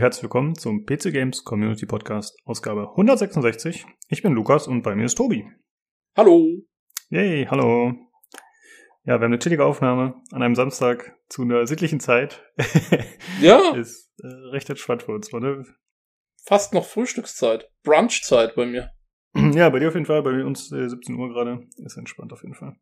Und herzlich willkommen zum PC Games Community Podcast, Ausgabe 166. Ich bin Lukas und bei mir ist Tobi. Hallo. Yay, hallo. Ja, wir haben eine chillige Aufnahme an einem Samstag zu einer sittlichen Zeit. Ja, ist äh, recht entspannt für uns, oder? fast noch Frühstückszeit. Brunchzeit bei mir. Ja, bei dir auf jeden Fall, bei uns äh, 17 Uhr gerade. Ist entspannt auf jeden Fall.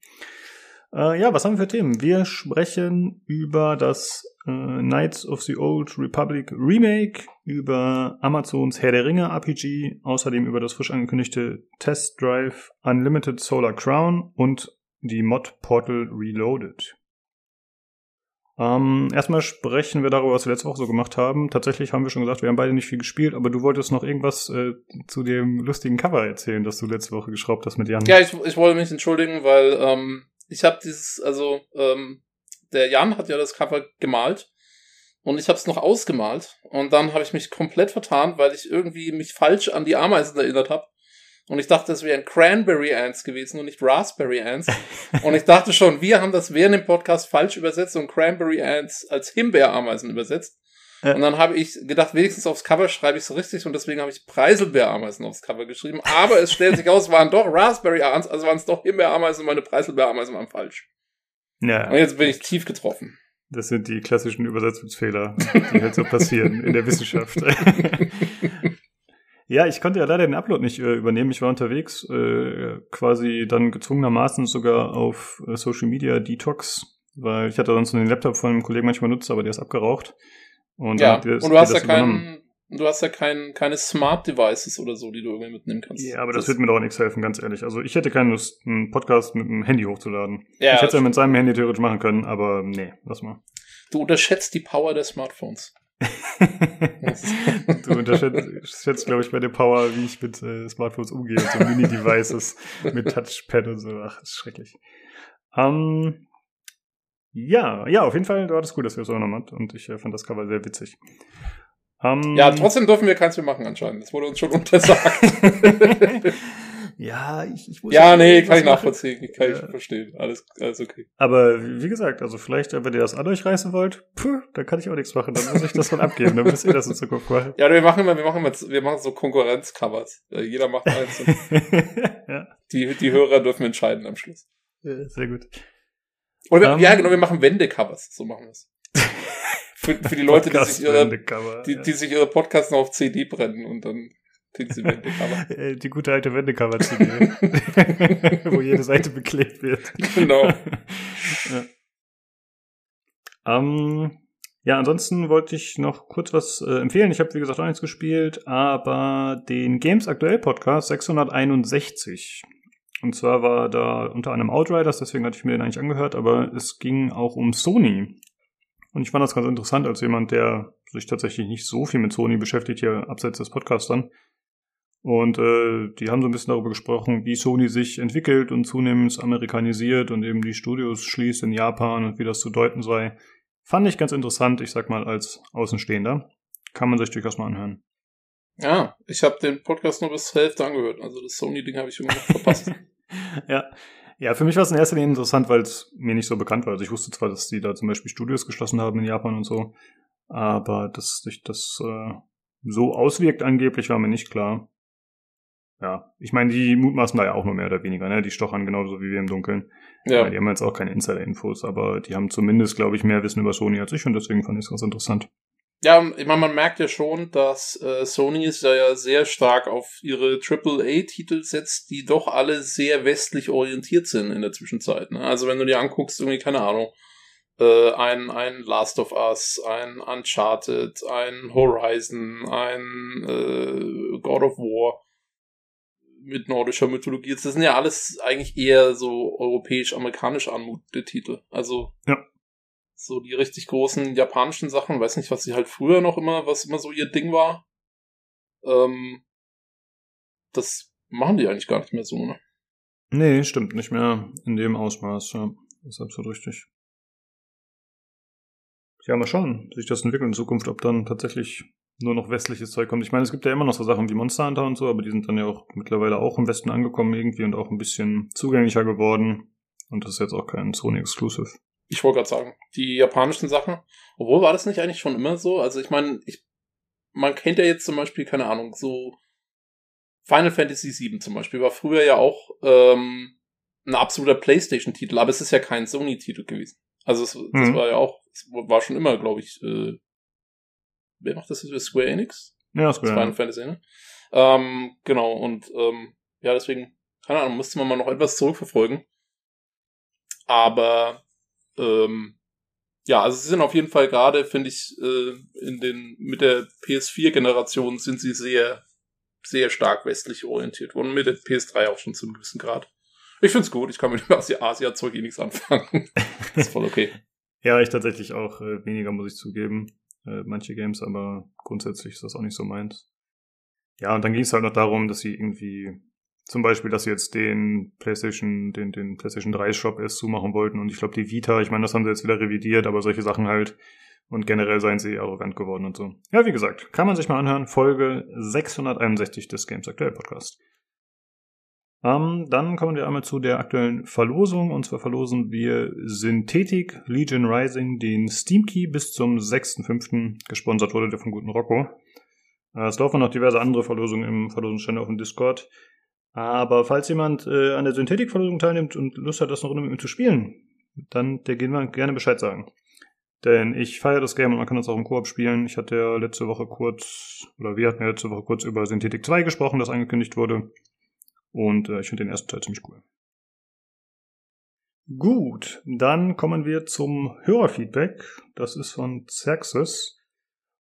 Äh, ja, was haben wir für Themen? Wir sprechen über das äh, Knights of the Old Republic Remake, über Amazons Herr der Ringe RPG, außerdem über das frisch angekündigte Test Drive Unlimited Solar Crown und die Mod Portal Reloaded. Ähm, erstmal sprechen wir darüber, was wir letzte Woche so gemacht haben. Tatsächlich haben wir schon gesagt, wir haben beide nicht viel gespielt, aber du wolltest noch irgendwas äh, zu dem lustigen Cover erzählen, das du letzte Woche geschraubt hast mit Jan. Ja, ich, ich wollte mich entschuldigen, weil ähm, ich habe dieses, also ähm, der Jan hat ja das Cover gemalt und ich habe es noch ausgemalt und dann habe ich mich komplett vertan, weil ich irgendwie mich falsch an die Ameisen erinnert habe. Und ich dachte, es wären Cranberry Ants gewesen und nicht Raspberry Ants. und ich dachte schon, wir haben das während dem Podcast falsch übersetzt und Cranberry Ants als Himbeerameisen übersetzt. Ja. Und dann habe ich gedacht, wenigstens aufs Cover schreibe ich es richtig und deswegen habe ich Preiselbeerameisen aufs Cover geschrieben. Aber es stellt sich aus, waren doch Raspberry Ants, also waren es doch Himbeerameisen und meine Preiselbeerameisen waren falsch. ja. Und jetzt bin ich tief getroffen. Das sind die klassischen Übersetzungsfehler, die halt so passieren in der Wissenschaft. ja, ich konnte ja leider den Upload nicht äh, übernehmen. Ich war unterwegs, äh, quasi dann gezwungenermaßen sogar auf äh, Social Media Detox, weil ich hatte sonst nur den Laptop von einem Kollegen manchmal nutzt, aber der ist abgeraucht. Und ja, der- und du hast ja das keinen, du hast ja kein, keine Smart Devices oder so, die du irgendwie mitnehmen kannst. Ja, aber das, wird mir doch nichts helfen, ganz ehrlich. Also ich hätte keine Lust, einen Podcast mit dem Handy hochzuladen. Ja, ich hätte es ja mit seinem Handy theoretisch machen können, aber nee, lass mal. Du unterschätzt die Power der Smartphones. du unterschätzt, glaube ich, bei der Power, wie ich mit äh, Smartphones umgehe so Mini-Devices mit Touchpad und so. Ach, das ist schrecklich. Ähm, ja, ja, auf jeden Fall war das gut, dass wir es auch noch hatten und ich äh, fand das Cover sehr witzig. Ähm, Ja, trotzdem dürfen wir keins mehr machen anscheinend. Das wurde uns schon untersagt. ja, ich, ich muss ja, nee, irgendwas kann ich machen. nachvollziehen. Kann ich Ja. verstehen. Alles, alles okay. Aber wie gesagt, also vielleicht, wenn ihr das an euch reißen wollt, puh, dann kann ich auch nichts machen. Dann muss ich das von abgeben. Dann müsst ihr das in Zukunft machen. Ja, wir machen immer, wir machen immer, wir machen so Konkurrenzcovers. Äh, Jeder macht eins ja, die, die Hörer dürfen entscheiden am Schluss. äh, sehr gut. Oder wir, Ähm. ja, genau, wir machen Wendecovers. So machen wir es. Für, für die Leute, die sich, ihre, die, ja. die sich ihre Podcasts noch auf CD brennen und dann kriegen sie Wendecover. Äh, Die gute alte Wendecover-CD, wo jede Seite beklebt wird. genau. ja. Ähm, ja, ansonsten wollte ich noch kurz was äh, empfehlen. Ich habe, wie gesagt, auch nichts gespielt, aber den Games Aktuell Podcast 661. Und zwar war da unter anderem Outriders, deswegen hatte ich mir den eigentlich angehört, aber es ging auch um Sony. Und ich fand das ganz interessant als jemand, der sich tatsächlich nicht so viel mit Sony beschäftigt, hier abseits des Podcasts dann. Und äh, die haben so ein bisschen darüber gesprochen, wie Sony sich entwickelt und zunehmend amerikanisiert und eben die Studios schließt in Japan und wie das zu deuten sei. Fand ich ganz interessant, ich sag mal, als Außenstehender. Kann man sich durchaus mal anhören. Ja, ich habe den Podcast nur bis zur Hälfte angehört. Also das Sony-Ding habe ich irgendwie noch verpasst. ja. Ja, für mich war es in erster Linie interessant, weil es mir nicht so bekannt war. Also ich wusste zwar, dass die da zum Beispiel Studios geschlossen haben in Japan und so, aber dass sich das äh, so auswirkt angeblich, war mir nicht klar. Ja, ich meine, die mutmaßen da ja auch nur mehr oder weniger, ne? Die stochern genauso wie wir im Dunkeln. Ja. Ja, Die haben jetzt auch keine Insider-Infos, aber die haben zumindest, glaube ich, mehr Wissen über Sony als ich und deswegen fand ich es ganz interessant. Ja ich meine, man merkt ja schon, dass äh, Sony ist ja sehr stark auf ihre AAA-Titel setzt, die doch alle sehr westlich orientiert sind in der Zwischenzeit. Ne? Also wenn du dir anguckst, irgendwie, keine Ahnung, äh, ein, ein Last of Us, ein Uncharted, ein Horizon, ein äh, God of War mit nordischer Mythologie. Das sind ja alles eigentlich eher so europäisch-amerikanisch anmutende Titel. Also Ja. So die richtig großen japanischen Sachen, weiß nicht, was sie halt früher noch immer, was immer so ihr Ding war. Ähm, das machen die eigentlich gar nicht mehr so, ne? Nee, stimmt nicht mehr in dem Ausmaß, ja. Ist absolut richtig. Ja, mal schauen, wie sich das entwickelt in Zukunft, ob dann tatsächlich nur noch westliches Zeug kommt. Ich meine, es gibt ja immer noch so Sachen wie Monster Hunter und so, aber die sind dann ja auch mittlerweile auch im Westen angekommen irgendwie und auch ein bisschen zugänglicher geworden. Und das ist jetzt auch kein Sony Exclusive. Ich wollte gerade sagen, die japanischen Sachen, obwohl war das nicht eigentlich schon immer so? Also ich meine, ich man kennt ja jetzt zum Beispiel, keine Ahnung, so Final Fantasy VII zum Beispiel war früher ja auch ähm, ein absoluter PlayStation-Titel, aber es ist ja kein Sony-Titel gewesen. Also es, mhm. das war ja auch, es war schon immer, glaube ich, äh, wer macht das jetzt? Square Enix? Ja, Square. Final Fantasy, ne? Ähm, genau, und ähm, ja, deswegen, keine Ahnung, müsste man mal noch etwas zurückverfolgen. Aber ähm, ja, also sie sind auf jeden Fall gerade, finde ich, äh, in den mit der PS4-Generation sind sie sehr, sehr stark westlich orientiert worden. Mit der PS3 auch schon zu einem gewissen Grad. Ich find's gut, ich kann mit dem Asia-Zeug eh nichts anfangen. ist voll okay. ja, ich tatsächlich auch äh, weniger, muss ich zugeben. Äh, manche Games, aber grundsätzlich ist das auch nicht so meins. Ja, und dann ging es halt noch darum, dass sie irgendwie zum Beispiel, dass sie jetzt den PlayStation, den, den PlayStation 3 Shop erst zumachen wollten und ich glaube die Vita, ich meine, das haben sie jetzt wieder revidiert, aber solche Sachen halt und generell seien sie arrogant geworden und so. Ja, wie gesagt, kann man sich mal anhören. Folge 661 des Games Aktuell Podcast. Ähm, dann kommen wir einmal zu der aktuellen Verlosung. Und zwar verlosen wir Synthetik Legion Rising, den Steam Key bis zum 6.5. Gesponsert wurde der von guten Rocco. Äh, es laufen noch diverse andere Verlosungen im Verlosungsstände auf dem Discord. Aber falls jemand äh, an der Synthetik-Verlosung teilnimmt und Lust hat, das noch mit mir zu spielen, dann der gehen wir gerne Bescheid sagen. Denn ich feiere das Game und man kann das auch im Koop spielen. Ich hatte ja letzte Woche kurz, oder wir hatten ja letzte Woche kurz über Synthetik 2 gesprochen, das angekündigt wurde. Und äh, ich finde den ersten Teil ziemlich cool. Gut, dann kommen wir zum Hörerfeedback. Das ist von Xerxes.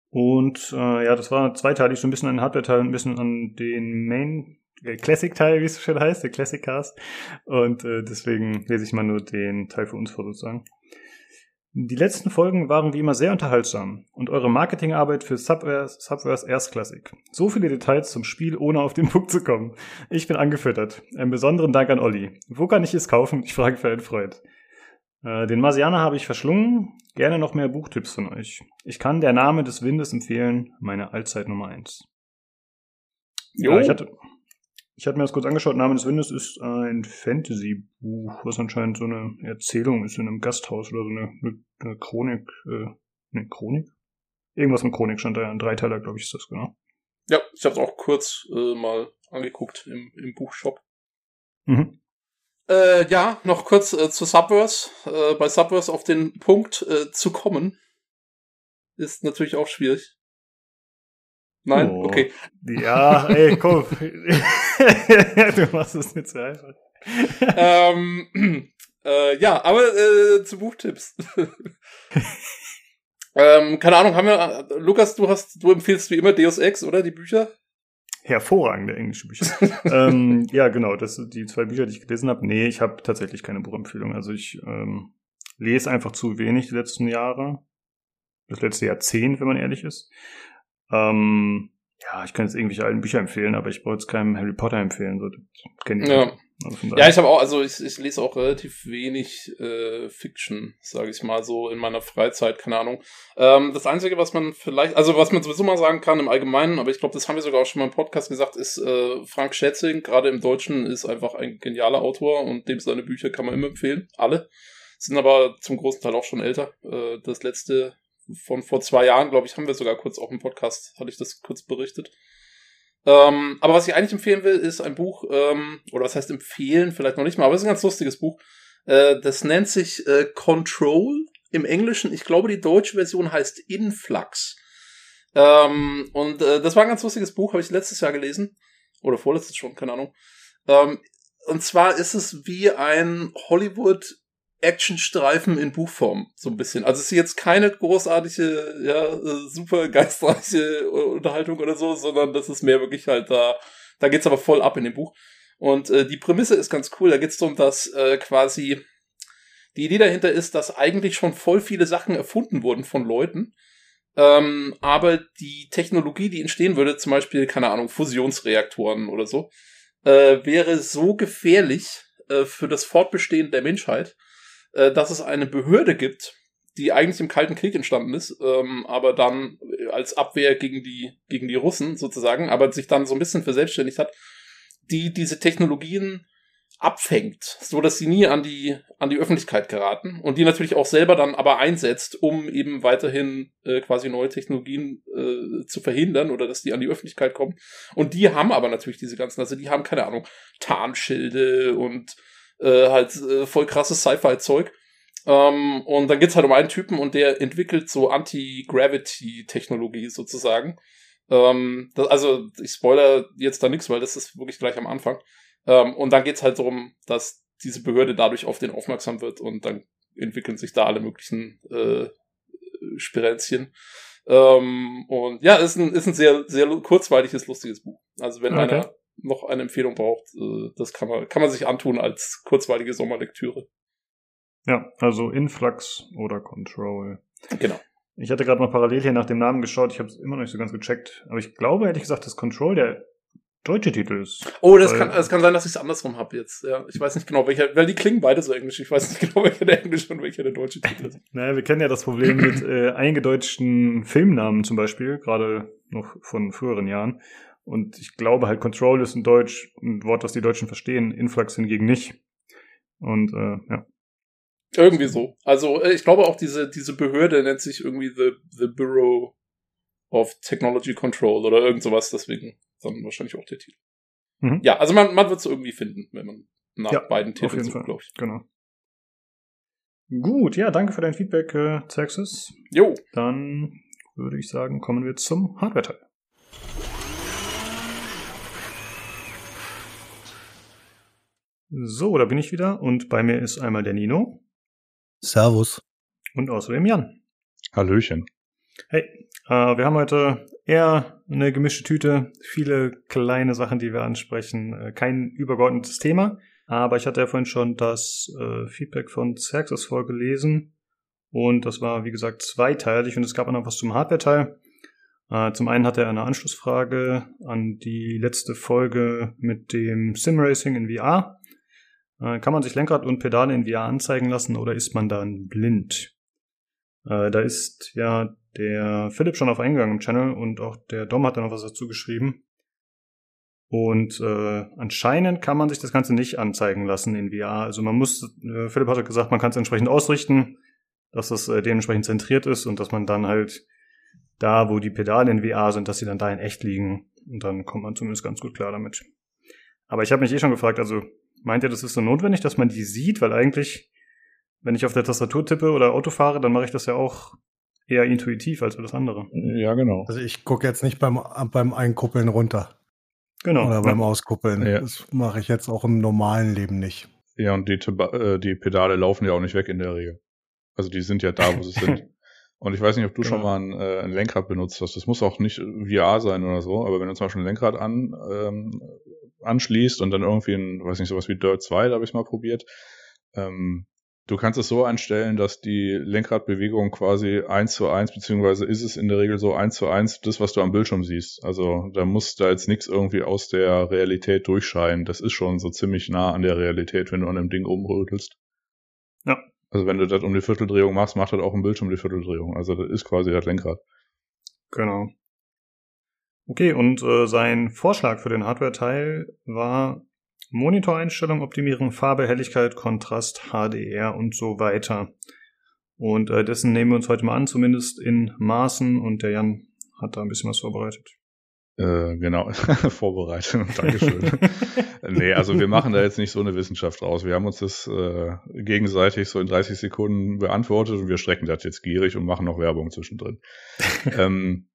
Und äh, ja, das war zweiteilig, so ein bisschen an den Hardware-Teil ein bisschen an den Main Classic-Teil, wie es so schön heißt, der Classic-Cast. Und äh, deswegen lese ich mal nur den Teil für uns vor sozusagen. Die letzten Folgen waren wie immer sehr unterhaltsam und eure Marketingarbeit für Subware, Subwares erstklassig. So viele Details zum Spiel, ohne auf den Punkt zu kommen. Ich bin angefüttert. Einen besonderen Dank an Olli. Wo kann ich es kaufen? Ich frage für einen Freund. Äh, den Marsianer habe ich verschlungen. Gerne noch mehr Buchtipps von euch. Ich kann Der Name des Windes empfehlen. Meine Allzeit Nummer eins. Jo. Ja, ich hatte, ich hatte mir das kurz angeschaut. Name des Windes ist ein Fantasy-Buch, was anscheinend so eine Erzählung ist in einem Gasthaus oder so eine, eine, eine Chronik. Äh, eine Chronik? Irgendwas mit Chronik stand da. Ein Dreiteiler, glaube ich, ist das, genau. Ja, ich habe es auch kurz äh, mal angeguckt im, im Buchshop. Mhm. Äh, ja, noch kurz äh, zu Subverse. Äh, bei Subverse auf den Punkt äh, zu kommen, ist natürlich auch schwierig. Nein? Oh, okay. Ja, ey, komm. du machst es nicht so einfach. ähm, äh, ja, aber äh, zu Buchtipps. ähm, keine Ahnung, haben wir, Lukas, du hast, du empfiehlst wie immer Deus Ex, oder? Die Bücher? Hervorragende englische Bücher. ähm, ja, genau, das sind die zwei Bücher, die ich gelesen habe. Nee, ich habe tatsächlich keine Buchempfehlung. Also ich ähm, lese einfach zu wenig die letzten Jahre. Das letzte Jahrzehnt, wenn man ehrlich ist. Ähm, ja, ich kann jetzt irgendwelche alten Bücher empfehlen, aber ich wollte jetzt keinem Harry Potter empfehlen. So, kenn ich ja. Also ja, ich habe auch, also ich, ich lese auch relativ wenig äh, Fiction, sage ich mal so, in meiner Freizeit, keine Ahnung. Ähm, das Einzige, was man vielleicht, also was man sowieso mal sagen kann im Allgemeinen, aber ich glaube, das haben wir sogar auch schon mal im Podcast gesagt, ist äh, Frank Schätzing, gerade im Deutschen, ist einfach ein genialer Autor und dem seine Bücher kann man immer empfehlen. Alle. Sind aber zum großen Teil auch schon älter. Äh, das letzte von vor zwei Jahren, glaube ich, haben wir sogar kurz auch im Podcast, hatte ich das kurz berichtet. Ähm, aber was ich eigentlich empfehlen will, ist ein Buch, ähm, oder was heißt empfehlen, vielleicht noch nicht mal, aber es ist ein ganz lustiges Buch. Äh, das nennt sich äh, Control im Englischen. Ich glaube, die deutsche Version heißt Influx. Ähm, und äh, das war ein ganz lustiges Buch, habe ich letztes Jahr gelesen. Oder vorletztes schon, keine Ahnung. Ähm, und zwar ist es wie ein Hollywood Actionstreifen in Buchform, so ein bisschen. Also es ist jetzt keine großartige, ja, äh, super geistreiche Unterhaltung oder so, sondern das ist mehr wirklich halt da, da geht's aber voll ab in dem Buch. Und äh, die Prämisse ist ganz cool, da geht's darum, dass äh, quasi die Idee dahinter ist, dass eigentlich schon voll viele Sachen erfunden wurden von Leuten, ähm, aber die Technologie, die entstehen würde, zum Beispiel, keine Ahnung, Fusionsreaktoren oder so, äh, wäre so gefährlich äh, für das Fortbestehen der Menschheit, äh, dass es eine Behörde gibt, die eigentlich im Kalten Krieg entstanden ist, ähm, aber dann als Abwehr gegen die, gegen die Russen sozusagen, aber sich dann so ein bisschen verselbstständigt hat, die diese Technologien abfängt, so dass sie nie an die an die Öffentlichkeit geraten und die natürlich auch selber dann aber einsetzt, um eben weiterhin äh, quasi neue Technologien äh, zu verhindern oder dass die an die Öffentlichkeit kommen. Und die haben aber natürlich diese ganzen, also die haben keine Ahnung Tarnschilde und äh, halt äh, voll krasses Sci-Fi-Zeug. Ähm, und dann geht's halt um einen Typen und der entwickelt so Anti-Gravity-Technologie sozusagen. Ähm, das, also ich spoiler jetzt da nichts, weil das ist wirklich gleich am Anfang. Ähm, und dann geht's halt darum, dass diese Behörde dadurch auf den aufmerksam wird und dann entwickeln sich da alle möglichen äh, Spirenzchen. Ähm, und ja, ist ein, ist ein sehr, sehr kurzweiliges, lustiges Buch. Also wenn okay. einer noch eine Empfehlung braucht, äh, das kann man, kann man sich antun als kurzweilige Sommerlektüre. Ja, also Influx oder Control. Genau. Ich hatte gerade mal parallel hier nach dem Namen geschaut, ich habe es immer noch nicht so ganz gecheckt, aber ich glaube ehrlich gesagt, dass Control der deutsche Titel ist. Oh, das kann, das kann sein, dass ich es andersrum habe jetzt. Ja, ich weiß nicht genau, welcher, weil die klingen beide so englisch. Ich weiß nicht genau, welcher der englische und welcher der deutsche Titel ist. naja, wir kennen ja das Problem mit äh, eingedeutschten Filmnamen zum Beispiel, gerade noch von früheren Jahren. Und ich glaube halt, Control ist ein Deutsch, ein Wort, das die Deutschen verstehen, Influx hingegen nicht. Und äh, ja. Irgendwie so. Also äh, ich glaube auch diese, diese Behörde nennt sich irgendwie the, the Bureau of Technology Control oder irgend sowas, deswegen dann wahrscheinlich auch der Titel. Mhm. Ja, also man, man wird es irgendwie finden, wenn man nach ja, beiden Titeln sucht, glaube ich. Genau. Gut, ja, danke für dein Feedback, äh, Texas. Jo. Dann würde ich sagen, kommen wir zum Hardware-Teil. So, da bin ich wieder und bei mir ist einmal der Nino. Servus. Und außerdem Jan. Hallöchen. Hey, äh, wir haben heute eher eine gemischte Tüte, viele kleine Sachen, die wir ansprechen, äh, kein übergeordnetes Thema. Aber ich hatte ja vorhin schon das äh, Feedback von Xerxes vorgelesen und das war, wie gesagt, zweiteilig und es gab auch noch was zum Hardware-Teil. Äh, zum einen hat er eine Anschlussfrage an die letzte Folge mit dem Simracing in VR. Äh, kann man sich Lenkrad und Pedale in VR anzeigen lassen oder ist man dann blind? Äh, da ist ja der Philipp schon auf eingegangen im Channel und auch der Dom hat da noch was dazu geschrieben. Und äh, anscheinend kann man sich das Ganze nicht anzeigen lassen in VR. Also man muss, äh, Philipp hat gesagt, man kann es entsprechend ausrichten, dass das äh, dementsprechend zentriert ist und dass man dann halt da, wo die Pedale in VR sind, dass sie dann da in echt liegen. Und dann kommt man zumindest ganz gut klar damit. Aber ich habe mich eh schon gefragt, also meint ihr, das ist so notwendig, dass man die sieht? Weil eigentlich, wenn ich auf der Tastatur tippe oder Auto fahre, dann mache ich das ja auch eher intuitiv als alles andere. Ja, genau. Also ich gucke jetzt nicht beim, beim Einkuppeln runter. Genau. Oder beim Auskuppeln. Ja. Das mache ich jetzt auch im normalen Leben nicht. Ja, und die, äh, die Pedale laufen ja auch nicht weg in der Regel. Also die sind ja da, wo sie sind. Und ich weiß nicht, ob du genau. schon mal ein, äh, ein, Lenkrad benutzt hast. Das muss auch nicht VR sein oder so, aber wenn du zum Beispiel ein Lenkrad an, ähm, anschließt und dann irgendwie ein, weiß nicht, sowas wie Dirt 2, da habe ich mal probiert, ähm, Du kannst es so einstellen, dass die Lenkradbewegung quasi eins zu eins, beziehungsweise ist es in der Regel so eins zu eins das, was du am Bildschirm siehst. Also da muss da jetzt nichts irgendwie aus der Realität durchscheinen. Das ist schon so ziemlich nah an der Realität, wenn du an dem Ding rumrötelst. Ja. Also wenn du das um die Vierteldrehung machst, macht das auch im Bildschirm die Vierteldrehung. Also das ist quasi das Lenkrad. Genau. Okay, und äh, sein Vorschlag für den Hardware-Teil war Monitoreinstellung optimieren, Farbe, Helligkeit, Kontrast, HDR und so weiter. Und äh, dessen nehmen wir uns heute mal an, zumindest in Maßen. Und der Jan hat da ein bisschen was vorbereitet. Äh, genau, Vorbereitung, Dankeschön. nee, also wir machen da jetzt nicht so eine Wissenschaft raus. Wir haben uns das äh, gegenseitig so in 30 Sekunden beantwortet und wir strecken das jetzt gierig und machen noch Werbung zwischendrin. ähm,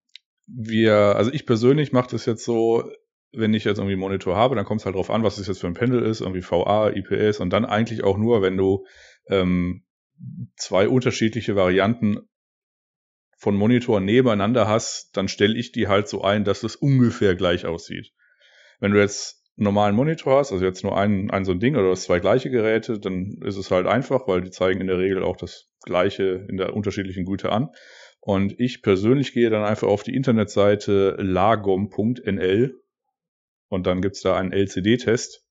wir, also ich persönlich mache das jetzt so, wenn ich jetzt irgendwie einen Monitor habe, dann kommt es halt drauf an, was es jetzt für ein Pendel ist, irgendwie VA, IPS und dann eigentlich auch nur, wenn du ähm, zwei unterschiedliche Varianten von Monitoren nebeneinander hast, dann stelle ich die halt so ein, dass es ungefähr gleich aussieht. Wenn du jetzt einen normalen Monitor hast, also jetzt nur ein, ein so ein Ding oder zwei gleiche Geräte, dann ist es halt einfach, weil die zeigen in der Regel auch das gleiche in der unterschiedlichen Güte an. Und ich persönlich gehe dann einfach auf die Internetseite lagom.nl und dann gibt's da einen LCD-Test.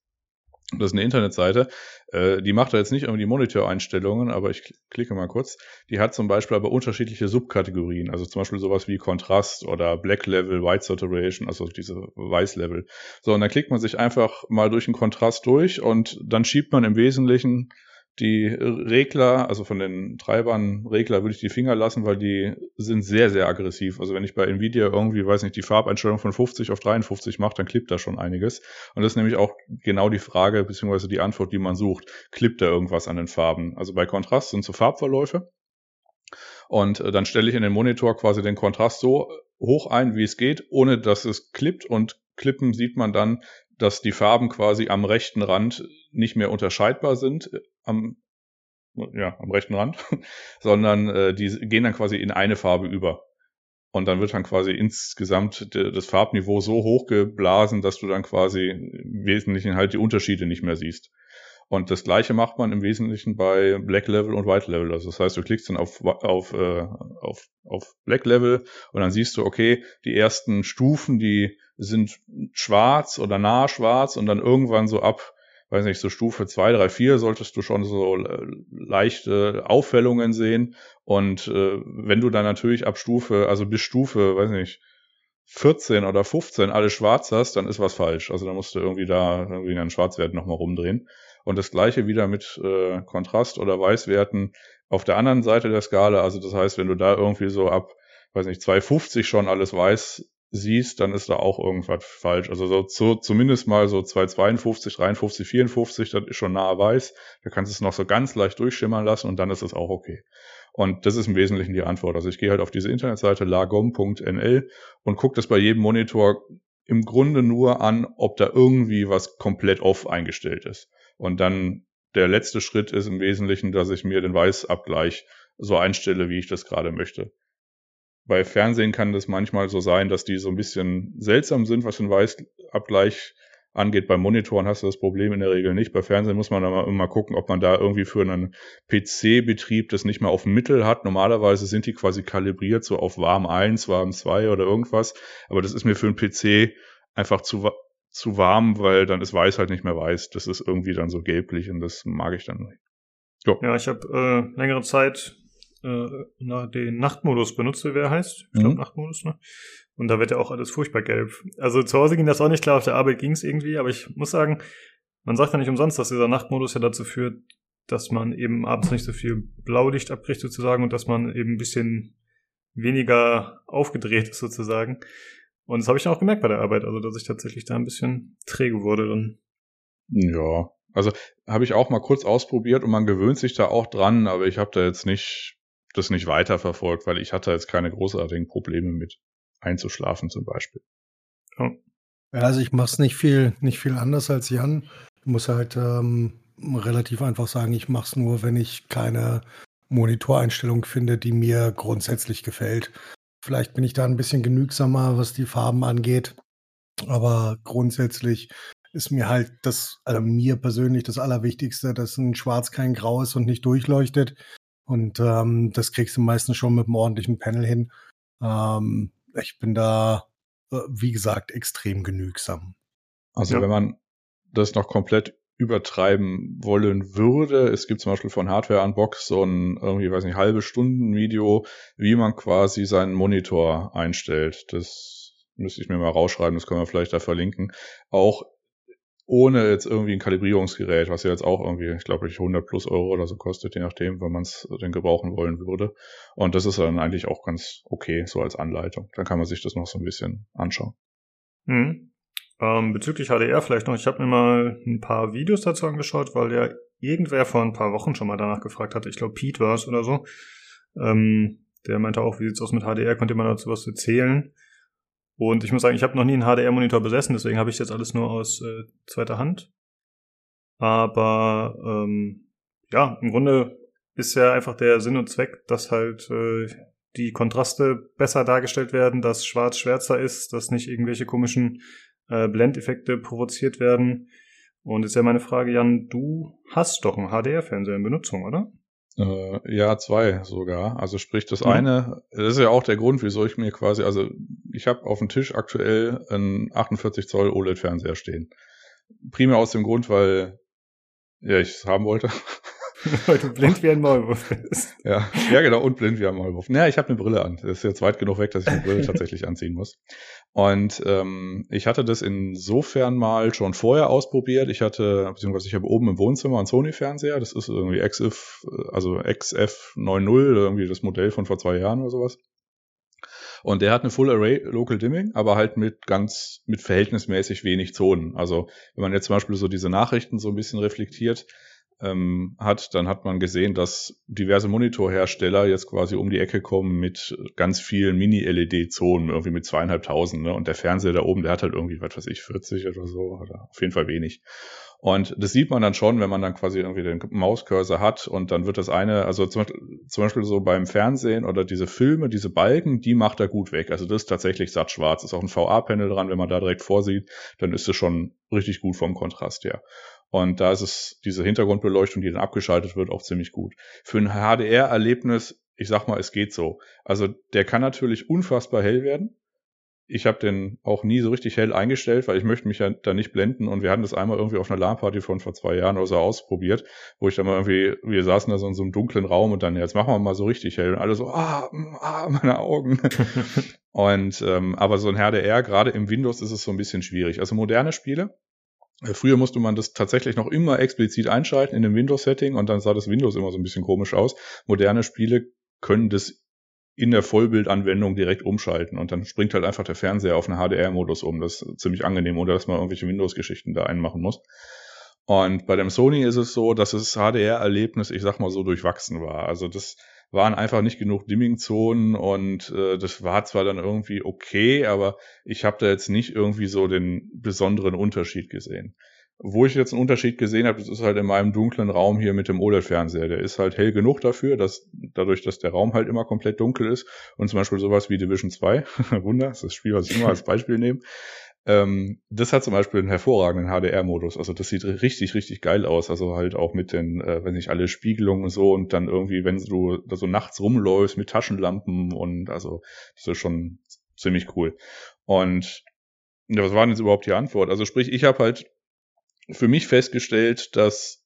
Das ist eine Internetseite. Äh, die macht da jetzt nicht irgendwie die Monitoreinstellungen, aber ich klicke mal kurz. Die hat zum Beispiel aber unterschiedliche Subkategorien. Also zum Beispiel sowas wie Kontrast oder Black Level, White Saturation, also diese Weiß Level. So, und dann klickt man sich einfach mal durch den Kontrast durch und dann schiebt man im Wesentlichen die Regler, also von den Treibern Regler würde ich die Finger lassen, weil die sind sehr, sehr aggressiv. Also wenn ich bei Nvidia irgendwie, weiß nicht, die Farbeinstellung von 50 auf 53 mache, dann klippt da schon einiges. Und das ist nämlich auch genau die Frage, beziehungsweise die Antwort, die man sucht. Klippt da irgendwas an den Farben? Also bei Kontrast sind so Farbverläufe. Und äh, dann stelle ich in den Monitor quasi den Kontrast so hoch ein, wie es geht, ohne dass es klippt. Und klippen sieht man dann, dass die Farben quasi am rechten Rand nicht mehr unterscheidbar sind am, ja, am rechten Rand, sondern äh, die gehen dann quasi in eine Farbe über. Und dann wird dann quasi insgesamt das Farbniveau so hochgeblasen, dass du dann quasi im Wesentlichen halt die Unterschiede nicht mehr siehst. Und das gleiche macht man im Wesentlichen bei Black Level und White Level. Also das heißt, du klickst dann auf, auf, äh, auf, auf Black Level und dann siehst du, okay, die ersten Stufen, die sind schwarz oder nah schwarz und dann irgendwann so ab weiß nicht, so Stufe 2, 3, 4 solltest du schon so äh, leichte Auffällungen sehen. Und äh, wenn du dann natürlich ab Stufe, also bis Stufe, weiß nicht, 14 oder 15 alles schwarz hast, dann ist was falsch. Also da musst du irgendwie da irgendwie einen Schwarzwert nochmal rumdrehen. Und das gleiche wieder mit äh, Kontrast- oder Weißwerten auf der anderen Seite der Skala. Also das heißt, wenn du da irgendwie so ab, weiß nicht, 250 schon alles weiß siehst, dann ist da auch irgendwas falsch. Also so, so zumindest mal so 252, 53, 54, das ist schon nahe weiß. Da kannst du es noch so ganz leicht durchschimmern lassen und dann ist es auch okay. Und das ist im Wesentlichen die Antwort. Also ich gehe halt auf diese Internetseite lagom.nl und gucke das bei jedem Monitor im Grunde nur an, ob da irgendwie was komplett off eingestellt ist. Und dann der letzte Schritt ist im Wesentlichen, dass ich mir den Weißabgleich so einstelle, wie ich das gerade möchte bei Fernsehen kann das manchmal so sein, dass die so ein bisschen seltsam sind, was den Weißabgleich angeht. Bei Monitoren hast du das Problem in der Regel nicht. Bei Fernsehen muss man immer, immer gucken, ob man da irgendwie für einen PC-Betrieb das nicht mehr auf Mittel hat. Normalerweise sind die quasi kalibriert so auf warm 1, warm 2 oder irgendwas. Aber das ist mir für einen PC einfach zu, zu warm, weil dann ist weiß halt nicht mehr weiß. Das ist irgendwie dann so gelblich und das mag ich dann nicht. Jo. Ja, ich habe äh, längere Zeit äh, den Nachtmodus benutzt, wie er heißt. Ich glaube, mhm. Nachtmodus, ne? Und da wird ja auch alles furchtbar gelb. Also zu Hause ging das auch nicht klar, auf der Arbeit ging es irgendwie, aber ich muss sagen, man sagt ja nicht umsonst, dass dieser Nachtmodus ja dazu führt, dass man eben abends nicht so viel Blaulicht abkriegt sozusagen und dass man eben ein bisschen weniger aufgedreht ist sozusagen. Und das habe ich auch gemerkt bei der Arbeit, also dass ich tatsächlich da ein bisschen träge wurde dann. Ja, also habe ich auch mal kurz ausprobiert und man gewöhnt sich da auch dran, aber ich habe da jetzt nicht das nicht weiterverfolgt, weil ich hatte jetzt keine großartigen Probleme mit einzuschlafen zum Beispiel. Ja, also ich mache es nicht viel, nicht viel anders als Jan. Ich muss halt ähm, relativ einfach sagen, ich mache es nur, wenn ich keine Monitoreinstellung finde, die mir grundsätzlich gefällt. Vielleicht bin ich da ein bisschen genügsamer, was die Farben angeht. Aber grundsätzlich ist mir halt das, also mir persönlich das Allerwichtigste, dass ein Schwarz kein Grau ist und nicht durchleuchtet. Und ähm, das kriegst du meistens schon mit einem ordentlichen Panel hin. Ähm, ich bin da, äh, wie gesagt, extrem genügsam. Also ja. wenn man das noch komplett übertreiben wollen würde. Es gibt zum Beispiel von Hardware Unbox so ein irgendwie, weiß nicht, halbe Stunden Video, wie man quasi seinen Monitor einstellt. Das müsste ich mir mal rausschreiben, das können wir vielleicht da verlinken. Auch ohne jetzt irgendwie ein Kalibrierungsgerät, was ja jetzt auch irgendwie, ich glaube, 100 plus Euro oder so kostet, je nachdem, wenn man es denn gebrauchen wollen würde. Und das ist dann eigentlich auch ganz okay, so als Anleitung. Dann kann man sich das noch so ein bisschen anschauen. Mhm. Ähm, bezüglich HDR vielleicht noch, ich habe mir mal ein paar Videos dazu angeschaut, weil ja irgendwer vor ein paar Wochen schon mal danach gefragt hatte. Ich glaube, Pete war es oder so. Ähm, der meinte auch, wie sieht's aus mit HDR, könnt ihr mal dazu was erzählen? Und ich muss sagen, ich habe noch nie einen HDR-Monitor besessen, deswegen habe ich jetzt alles nur aus äh, zweiter Hand. Aber ähm, ja, im Grunde ist ja einfach der Sinn und Zweck, dass halt äh, die Kontraste besser dargestellt werden, dass schwarz schwärzer ist, dass nicht irgendwelche komischen äh, Blendeffekte provoziert werden. Und jetzt ja meine Frage, Jan, du hast doch einen HDR-Fernseher in Benutzung, oder? Äh, ja, zwei sogar. Also sprich, das mhm. eine, das ist ja auch der Grund, wieso ich mir quasi, also ich habe auf dem Tisch aktuell einen 48 Zoll OLED-Fernseher stehen. primär aus dem Grund, weil ja, ich es haben wollte. Weil du blind wie ein Maulwurf bist. Ja, ja genau, und blind wie ein Maulwurf. Naja, ich habe eine Brille an. Das ist jetzt weit genug weg, dass ich die Brille tatsächlich anziehen muss. Und ähm, ich hatte das insofern mal schon vorher ausprobiert. Ich hatte, beziehungsweise ich habe oben im Wohnzimmer einen Sony-Fernseher. Das ist irgendwie XF, also XF90, irgendwie das Modell von vor zwei Jahren oder sowas. Und der hat eine Full Array Local Dimming, aber halt mit ganz, mit verhältnismäßig wenig Zonen. Also wenn man jetzt zum Beispiel so diese Nachrichten so ein bisschen reflektiert, ähm, hat, dann hat man gesehen, dass diverse Monitorhersteller jetzt quasi um die Ecke kommen mit ganz vielen Mini-LED-Zonen, irgendwie mit zweieinhalbtausend. Ne? Und der Fernseher da oben, der hat halt irgendwie, was weiß ich, 40 oder so, oder auf jeden Fall wenig. Und das sieht man dann schon, wenn man dann quasi irgendwie den Mauscursor hat und dann wird das eine, also zum, zum Beispiel so beim Fernsehen oder diese Filme, diese Balken, die macht er gut weg. Also das ist tatsächlich satt schwarz. Ist auch ein VA-Panel dran, wenn man da direkt vorsieht, dann ist es schon richtig gut vom Kontrast her. Und da ist es diese Hintergrundbeleuchtung, die dann abgeschaltet wird, auch ziemlich gut. Für ein HDR-Erlebnis, ich sag mal, es geht so. Also der kann natürlich unfassbar hell werden. Ich habe den auch nie so richtig hell eingestellt, weil ich möchte mich ja da nicht blenden. Und wir hatten das einmal irgendwie auf einer LAN-Party von vor zwei Jahren oder so ausprobiert, wo ich dann mal irgendwie, wir saßen da so in so einem dunklen Raum und dann, jetzt machen wir mal so richtig hell. Und alle so, ah, ah meine Augen. und ähm, aber so ein HDR, gerade im Windows ist es so ein bisschen schwierig. Also moderne Spiele, Früher musste man das tatsächlich noch immer explizit einschalten in dem Windows-Setting und dann sah das Windows immer so ein bisschen komisch aus. Moderne Spiele können das in der Vollbildanwendung direkt umschalten und dann springt halt einfach der Fernseher auf einen HDR-Modus um. Das ist ziemlich angenehm, ohne dass man irgendwelche Windows-Geschichten da einmachen muss. Und bei dem Sony ist es so, dass das HDR-Erlebnis, ich sag mal so, durchwachsen war. Also das waren einfach nicht genug Dimming-Zonen und äh, das war zwar dann irgendwie okay, aber ich habe da jetzt nicht irgendwie so den besonderen Unterschied gesehen. Wo ich jetzt einen Unterschied gesehen habe, das ist halt in meinem dunklen Raum hier mit dem OLED-Fernseher. Der ist halt hell genug dafür, dass dadurch, dass der Raum halt immer komplett dunkel ist und zum Beispiel sowas wie Division 2, Wunder, das ist das Spiel, was ich immer als Beispiel nehme, ähm, das hat zum Beispiel einen hervorragenden HDR-Modus. Also das sieht richtig, richtig geil aus. Also halt auch mit den, äh, wenn nicht alle Spiegelungen und so und dann irgendwie, wenn du da so nachts rumläufst mit Taschenlampen und also das ist schon ziemlich cool. Und ja, was war denn jetzt überhaupt die Antwort? Also sprich, ich habe halt für mich festgestellt, dass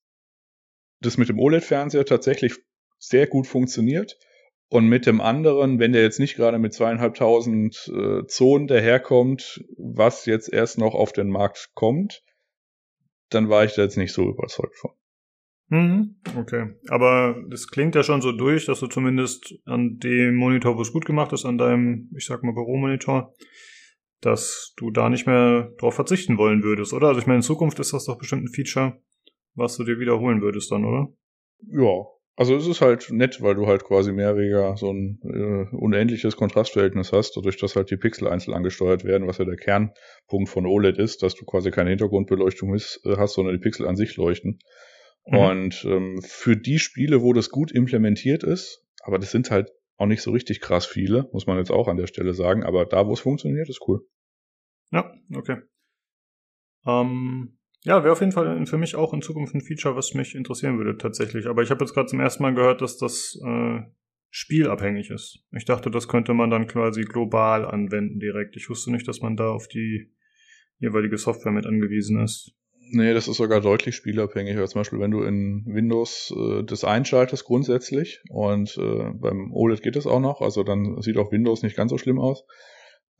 das mit dem OLED-Fernseher tatsächlich sehr gut funktioniert und mit dem anderen, wenn der jetzt nicht gerade mit zweieinhalbtausend äh, Zonen daherkommt, was jetzt erst noch auf den Markt kommt, dann war ich da jetzt nicht so überzeugt von. Mhm, okay. Aber das klingt ja schon so durch, dass du zumindest an dem Monitor, wo es gut gemacht ist, an deinem, ich sag mal, Büromonitor, dass du da nicht mehr drauf verzichten wollen würdest, oder? Also ich meine, in Zukunft ist das doch bestimmt ein Feature, was du dir wiederholen würdest dann, oder? Ja, also es ist halt nett, weil du halt quasi mehr weniger so ein äh, unendliches Kontrastverhältnis hast, dadurch, dass halt die Pixel einzeln angesteuert werden, was ja der Kernpunkt von OLED ist, dass du quasi keine Hintergrundbeleuchtung ist, äh, hast, sondern die Pixel an sich leuchten. Mhm. Und ähm, für die Spiele, wo das gut implementiert ist, aber das sind halt auch nicht so richtig krass viele, muss man jetzt auch an der Stelle sagen, aber da, wo es funktioniert, ist cool. Ja, okay. Ähm, ja, wäre auf jeden Fall für mich auch in Zukunft ein Feature, was mich interessieren würde tatsächlich. Aber ich habe jetzt gerade zum ersten Mal gehört, dass das äh, spielabhängig ist. Ich dachte, das könnte man dann quasi global anwenden direkt. Ich wusste nicht, dass man da auf die jeweilige Software mit angewiesen ist. Nee, das ist sogar deutlich spielabhängig. Also zum Beispiel, wenn du in Windows äh, das einschaltest grundsätzlich und äh, beim OLED geht es auch noch, also dann sieht auch Windows nicht ganz so schlimm aus.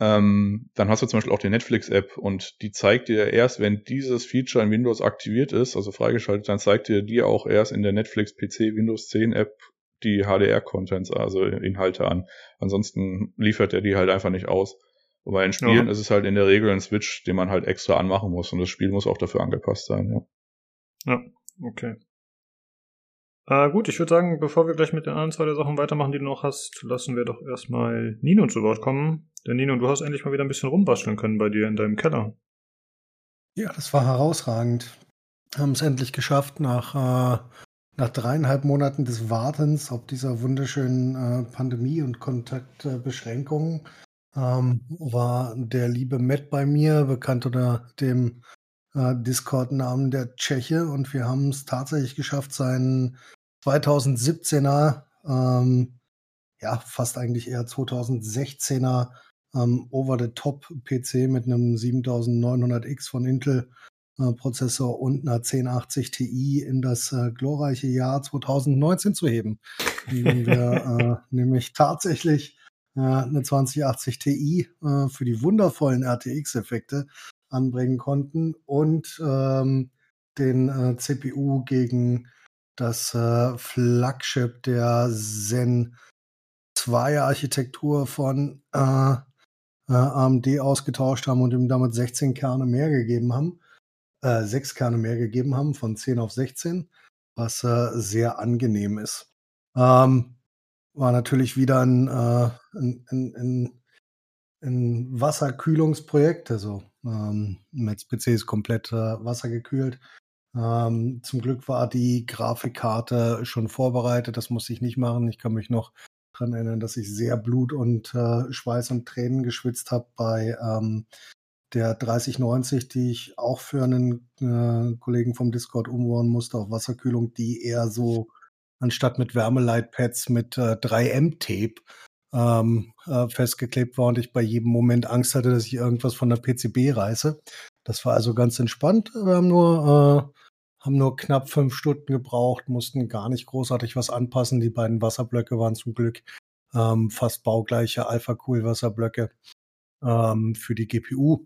Ähm, dann hast du zum Beispiel auch die Netflix-App und die zeigt dir erst, wenn dieses Feature in Windows aktiviert ist, also freigeschaltet, dann zeigt dir die auch erst in der Netflix PC Windows 10 App die HDR-Contents, also Inhalte an. Ansonsten liefert er die halt einfach nicht aus. Wobei in Spielen ja. ist es halt in der Regel ein Switch, den man halt extra anmachen muss und das Spiel muss auch dafür angepasst sein, ja. Ja, okay. Äh, gut, ich würde sagen, bevor wir gleich mit den anderen zwei Sachen weitermachen, die du noch hast, lassen wir doch erstmal Nino zu Wort kommen. Denn Nino, du hast endlich mal wieder ein bisschen rumbasteln können bei dir in deinem Keller. Ja, das war herausragend. Haben es endlich geschafft, nach, äh, nach dreieinhalb Monaten des Wartens auf dieser wunderschönen äh, Pandemie und Kontaktbeschränkungen. Ähm, war der liebe Matt bei mir, bekannt unter dem äh, Discord-Namen der Tscheche. Und wir haben es tatsächlich geschafft, seinen 2017er, ähm, ja, fast eigentlich eher 2016er ähm, Over-the-Top-PC mit einem 7900X von Intel äh, Prozessor und einer 1080 Ti in das äh, glorreiche Jahr 2019 zu heben, indem wir äh, nämlich tatsächlich äh, eine 2080 Ti äh, für die wundervollen RTX-Effekte anbringen konnten und ähm, den äh, CPU gegen das äh, Flagship der Zen 2 Architektur von äh, äh, AMD ausgetauscht haben und ihm damit 16 Kerne mehr gegeben haben, äh, 6 Kerne mehr gegeben haben, von 10 auf 16, was äh, sehr angenehm ist. Ähm, war natürlich wieder ein, äh, ein, ein, ein, Wasserkühlungsprojekt, also ähm, Metz PC ist komplett äh, wassergekühlt. Ähm, zum Glück war die Grafikkarte schon vorbereitet, das musste ich nicht machen. Ich kann mich noch dran erinnern, dass ich sehr Blut und äh, Schweiß und Tränen geschwitzt habe bei ähm, der 3090, die ich auch für einen äh, Kollegen vom Discord umbauen musste auf Wasserkühlung, die eher so anstatt mit Wärmeleitpads mit äh, 3M-Tape ähm, äh, festgeklebt war und ich bei jedem Moment Angst hatte, dass ich irgendwas von der PCB reiße. Das war also ganz entspannt. Wir haben nur, äh, haben nur knapp fünf Stunden gebraucht, mussten gar nicht großartig was anpassen. Die beiden Wasserblöcke waren zum Glück ähm, fast baugleiche Alpha-Cool-Wasserblöcke ähm, für die GPU.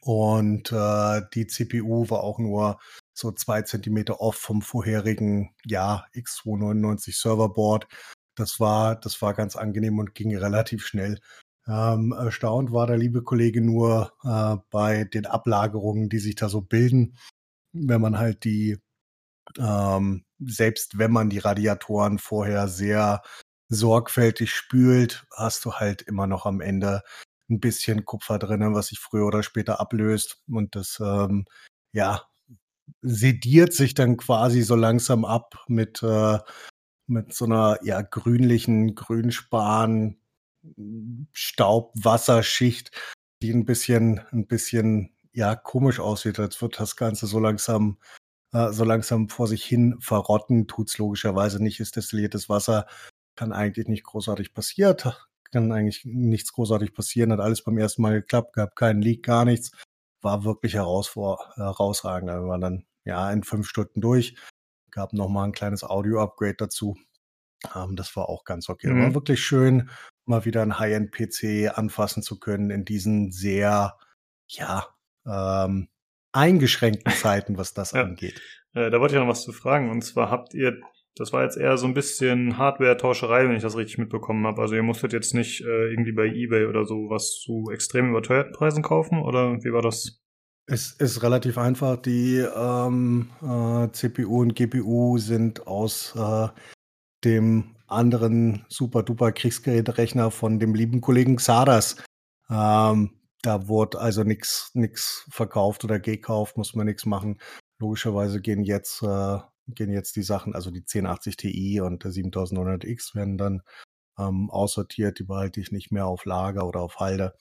Und äh, die CPU war auch nur so zwei Zentimeter off vom vorherigen, ja, X299 Serverboard. Das war, das war ganz angenehm und ging relativ schnell. Ähm, erstaunt war der liebe Kollege nur äh, bei den Ablagerungen, die sich da so bilden, wenn man halt die, ähm, selbst wenn man die Radiatoren vorher sehr sorgfältig spült, hast du halt immer noch am Ende ein bisschen Kupfer drinnen, was sich früher oder später ablöst. Und das, ähm, ja, sediert sich dann quasi so langsam ab mit, äh, mit so einer ja, grünlichen Grünspan, Staubwasserschicht, die ein bisschen, ein bisschen, ja, komisch aussieht. Als wird das Ganze so langsam, äh, so langsam vor sich hin verrotten. Tut's logischerweise nicht, ist destilliertes Wasser. Kann eigentlich nicht großartig passiert. Kann eigentlich nichts großartig passieren. Hat alles beim ersten Mal geklappt, gab keinen Leak, gar nichts. War wirklich herausragend. Wir waren dann, ja, in fünf Stunden durch. Gab noch mal ein kleines Audio-Upgrade dazu. Ähm, das war auch ganz okay. Mhm. War wirklich schön, mal wieder ein High-End-PC anfassen zu können in diesen sehr, ja, ähm, eingeschränkten Zeiten, was das ja. angeht. Äh, da wollte ich noch was zu fragen. Und zwar habt ihr, das war jetzt eher so ein bisschen Hardware-Tauscherei, wenn ich das richtig mitbekommen habe. Also ihr musstet jetzt nicht äh, irgendwie bei eBay oder so was zu extrem überteuerten Preisen kaufen oder wie war das? Es ist relativ einfach. Die ähm, äh, CPU und GPU sind aus äh, dem anderen super-duper Kriegsgeräterechner von dem lieben Kollegen Xadas. Ähm, da wurde also nichts nix verkauft oder gekauft, muss man nichts machen. Logischerweise gehen jetzt, äh, gehen jetzt die Sachen, also die 1080 Ti und der 7900X werden dann ähm, aussortiert. Die behalte ich nicht mehr auf Lager oder auf Halde.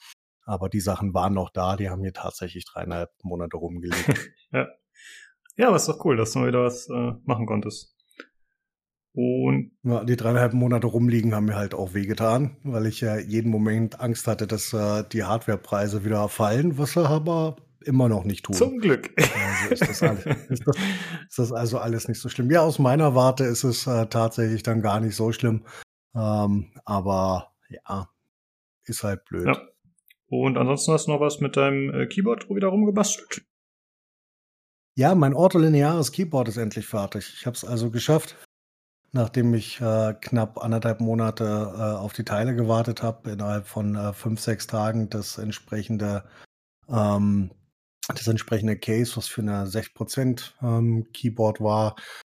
Aber die Sachen waren noch da, die haben hier tatsächlich dreieinhalb Monate rumgelegt. ja. ja, aber ist doch cool, dass du mal wieder was äh, machen konntest. Und ja, die dreieinhalb Monate rumliegen haben mir halt auch wehgetan, weil ich ja jeden Moment Angst hatte, dass äh, die Hardwarepreise wieder fallen, was sie aber immer noch nicht tun. Zum Glück. Also ist, das alles, ist, das, ist, das also alles nicht so schlimm. Ja, aus meiner Warte ist es äh, tatsächlich dann gar nicht so schlimm. Ähm, aber ja, ist halt blöd. Ja. Und ansonsten hast du noch was mit deinem äh, Keyboard wieder rumgebastelt? Ja, mein ortholineares Keyboard ist endlich fertig. Ich habe es also geschafft, nachdem ich äh, knapp anderthalb Monate äh, auf die Teile gewartet habe, innerhalb von äh, fünf, sechs Tagen das entsprechende ähm, das entsprechende Case, was für eine 6% ähm, Keyboard war,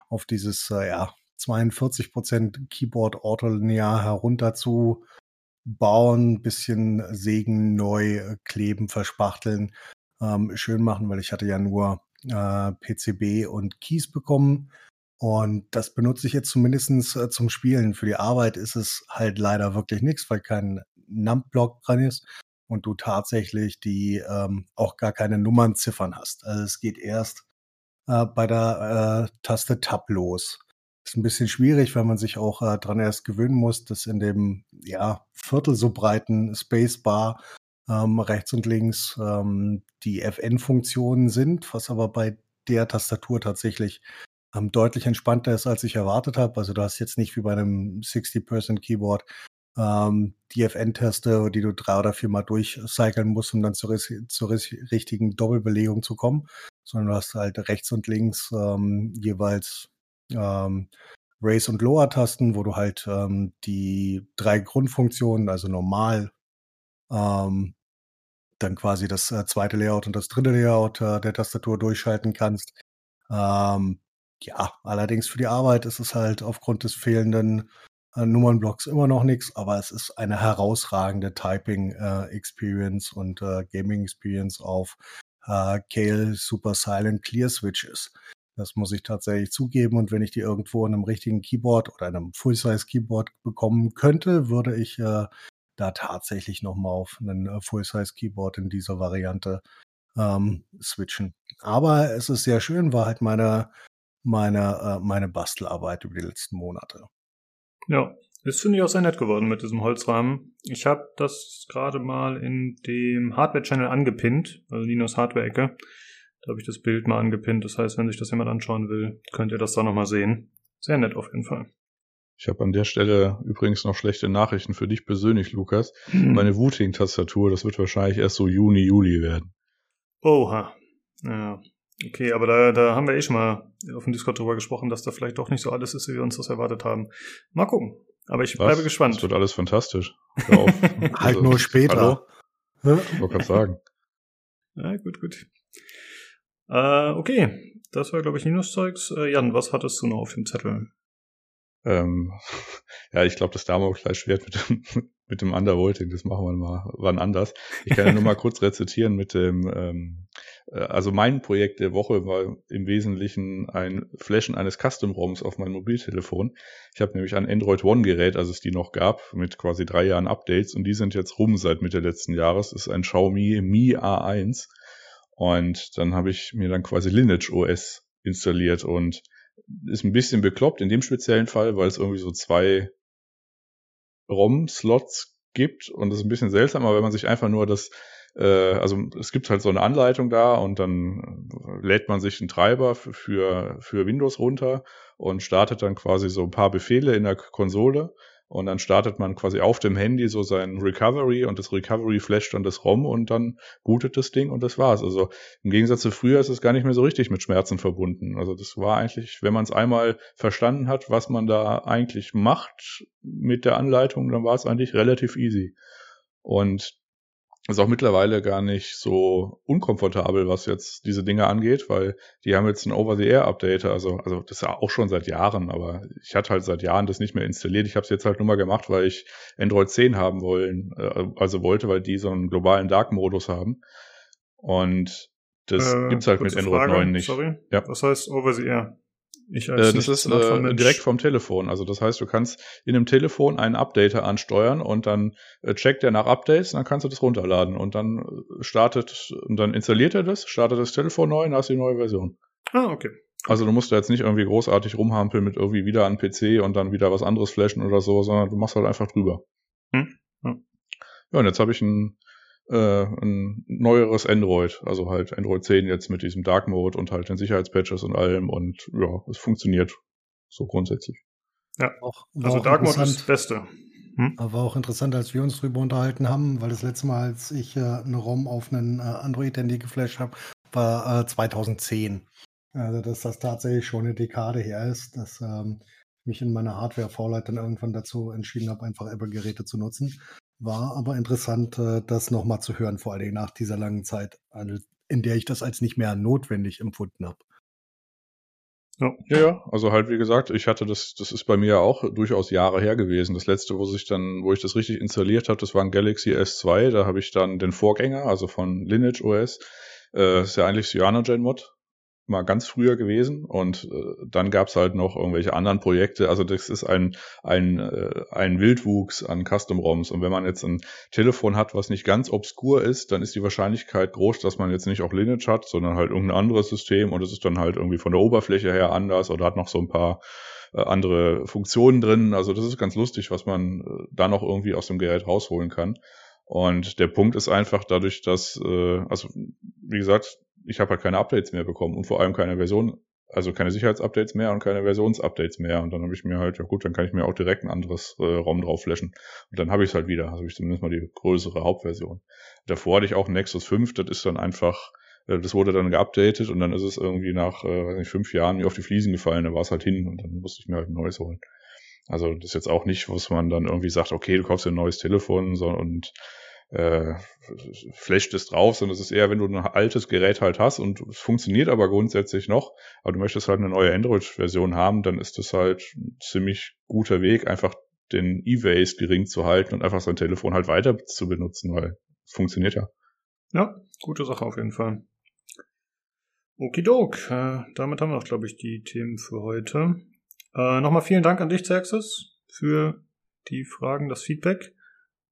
auf dieses äh, ja, 42% Keyboard ortholinear herunter bauen, bisschen sägen, neu kleben, verspachteln, ähm, schön machen, weil ich hatte ja nur äh, PCB und Keys bekommen. Und das benutze ich jetzt zumindestens äh, zum Spielen. Für die Arbeit ist es halt leider wirklich nichts, weil kein NumB-Block dran ist und du tatsächlich die ähm, auch gar keine Nummernziffern hast. Also es geht erst äh, bei der äh, Taste Tab los. Ist ein bisschen schwierig, weil man sich auch äh, dran erst gewöhnen muss, dass in dem ja Viertel so breiten Spacebar ähm, rechts und links ähm, die FN-Funktionen sind, was aber bei der Tastatur tatsächlich ähm, deutlich entspannter ist, als ich erwartet habe. Also du hast jetzt nicht wie bei einem 60-Person-Keyboard ähm, die FN-Taste, die du drei oder viermal durchcyclen musst, um dann zur, zur richtigen Doppelbelegung zu kommen, sondern du hast halt rechts und links ähm, jeweils ähm, Raise- und Lower-Tasten, wo du halt ähm, die drei Grundfunktionen, also normal, ähm, dann quasi das äh, zweite Layout und das dritte Layout äh, der Tastatur durchschalten kannst. Ähm, ja, allerdings für die Arbeit ist es halt aufgrund des fehlenden äh, Nummernblocks immer noch nichts, aber es ist eine herausragende Typing-Experience äh, und äh, Gaming-Experience auf äh, Kale Super Silent Clear Switches. Das muss ich tatsächlich zugeben. Und wenn ich die irgendwo in einem richtigen Keyboard oder einem Full-Size-Keyboard bekommen könnte, würde ich äh, da tatsächlich nochmal auf einen äh, Full-Size-Keyboard in dieser Variante ähm, switchen. Aber es ist sehr schön, war halt meine, meine, äh, meine Bastelarbeit über die letzten Monate. Ja, ist finde ich auch sehr nett geworden mit diesem Holzrahmen. Ich habe das gerade mal in dem Hardware-Channel angepinnt, also Ninos Hardware-Ecke. Da habe ich das Bild mal angepinnt. Das heißt, wenn sich das jemand anschauen will, könnt ihr das da nochmal sehen. Sehr nett auf jeden Fall. Ich habe an der Stelle übrigens noch schlechte Nachrichten für dich persönlich, Lukas. Hm. Meine Wooting-Tastatur, das wird wahrscheinlich erst so Juni, Juli werden. Oha. Ja. Okay, aber da, da haben wir eh schon mal auf dem Discord drüber gesprochen, dass da vielleicht doch nicht so alles ist, wie wir uns das erwartet haben. Mal gucken. Aber ich Was? bleibe gespannt. Das wird alles fantastisch. halt also, nur später. Hallo? Ich wollte gerade sagen. Ja, gut, gut. Äh, okay, das war, glaube ich, Linus-Zeugs. Äh, Jan, was hattest du noch auf dem Zettel? Ähm, ja, ich glaube, das Damokles-Schwert mit dem, mit dem Undervolting, das machen wir mal wann anders. Ich kann ja nur mal kurz rezitieren mit dem, ähm, äh, also mein Projekt der Woche war im Wesentlichen ein Flashen eines Custom-ROMs auf mein Mobiltelefon. Ich habe nämlich ein Android One-Gerät, als es die noch gab, mit quasi drei Jahren Updates und die sind jetzt rum seit Mitte letzten Jahres. Das ist ein Xiaomi Mi A1 und dann habe ich mir dann quasi Lineage OS installiert und ist ein bisschen bekloppt in dem speziellen Fall, weil es irgendwie so zwei ROM-Slots gibt und das ist ein bisschen seltsam, aber wenn man sich einfach nur das, äh, also es gibt halt so eine Anleitung da und dann lädt man sich einen Treiber für, für Windows runter und startet dann quasi so ein paar Befehle in der Konsole und dann startet man quasi auf dem Handy so sein Recovery und das Recovery flasht dann das ROM und dann bootet das Ding und das war's. Also im Gegensatz zu früher ist es gar nicht mehr so richtig mit Schmerzen verbunden. Also das war eigentlich, wenn man es einmal verstanden hat, was man da eigentlich macht mit der Anleitung, dann war es eigentlich relativ easy. Und ist auch mittlerweile gar nicht so unkomfortabel, was jetzt diese Dinge angeht, weil die haben jetzt ein Over-the-Air-Update, also, also das ist ja auch schon seit Jahren, aber ich hatte halt seit Jahren das nicht mehr installiert. Ich habe es jetzt halt nur mal gemacht, weil ich Android 10 haben wollen, äh, also wollte, weil die so einen globalen Dark-Modus haben. Und das äh, gibt's halt mit Android Frage, 9 nicht. Sorry. Ja. Was heißt Over-the-Air? Ich als äh, das ist äh, direkt vom Telefon. Also das heißt, du kannst in einem Telefon einen Updater ansteuern und dann äh, checkt er nach Updates, und dann kannst du das runterladen und dann äh, startet und dann installiert er das, startet das Telefon neu und hast die neue Version. Ah, okay. Also du musst da jetzt nicht irgendwie großartig rumhampeln mit irgendwie wieder an PC und dann wieder was anderes flashen oder so, sondern du machst halt einfach drüber. Hm? Hm. Ja, und jetzt habe ich ein äh, ein neueres Android, also halt Android 10 jetzt mit diesem Dark Mode und halt den Sicherheitspatches und allem und ja, es funktioniert so grundsätzlich. Ja, auch, also Dark Mode ist das Beste. Hm? War auch interessant, als wir uns drüber unterhalten haben, weil das letzte Mal, als ich äh, eine ROM auf einen äh, Android-Handy geflasht habe, war äh, 2010. Also, dass das tatsächlich schon eine Dekade her ist, dass ähm, mich in meiner Hardware-Vorleit dann irgendwann dazu entschieden habe, einfach Apple-Geräte zu nutzen. War aber interessant, äh, das nochmal zu hören, vor allem nach dieser langen Zeit, in der ich das als nicht mehr notwendig empfunden habe. Ja. ja, also halt wie gesagt, ich hatte das, das ist bei mir auch durchaus Jahre her gewesen. Das letzte, wo sich dann, wo ich das richtig installiert habe, das war ein Galaxy S2. Da habe ich dann den Vorgänger, also von Lineage OS, äh, ist ja eigentlich Cyanogen Mod, mal ganz früher gewesen und äh, dann gab's halt noch irgendwelche anderen Projekte. Also das ist ein, ein, äh, ein Wildwuchs an Custom-ROMs und wenn man jetzt ein Telefon hat, was nicht ganz obskur ist, dann ist die Wahrscheinlichkeit groß, dass man jetzt nicht auch Lineage hat, sondern halt irgendein anderes System und es ist dann halt irgendwie von der Oberfläche her anders oder hat noch so ein paar äh, andere Funktionen drin. Also das ist ganz lustig, was man äh, da noch irgendwie aus dem Gerät rausholen kann. Und der Punkt ist einfach dadurch, dass, äh, also wie gesagt, ich habe halt keine Updates mehr bekommen und vor allem keine Version, also keine Sicherheitsupdates mehr und keine Versionsupdates mehr. Und dann habe ich mir halt, ja gut, dann kann ich mir auch direkt ein anderes äh, ROM drauf flashen. Und dann habe ich es halt wieder. Also ich zumindest mal die größere Hauptversion. Davor hatte ich auch Nexus 5, das ist dann einfach, äh, das wurde dann geupdatet und dann ist es irgendwie nach, äh, weiß nicht, fünf Jahren mir auf die Fliesen gefallen, da war es halt hin und dann musste ich mir halt ein neues holen. Also das ist jetzt auch nicht, was man dann irgendwie sagt, okay, du kaufst dir ein neues Telefon so, und äh, es drauf, sondern es ist eher, wenn du ein altes Gerät halt hast und es funktioniert aber grundsätzlich noch, aber du möchtest halt eine neue Android-Version haben, dann ist das halt ein ziemlich guter Weg, einfach den E-Waste gering zu halten und einfach sein Telefon halt weiter zu benutzen, weil es funktioniert ja. Ja, gute Sache auf jeden Fall. Okidok, äh, damit haben wir auch, glaube ich, die Themen für heute. Äh, Nochmal vielen Dank an dich, Xerxes, für die Fragen, das Feedback.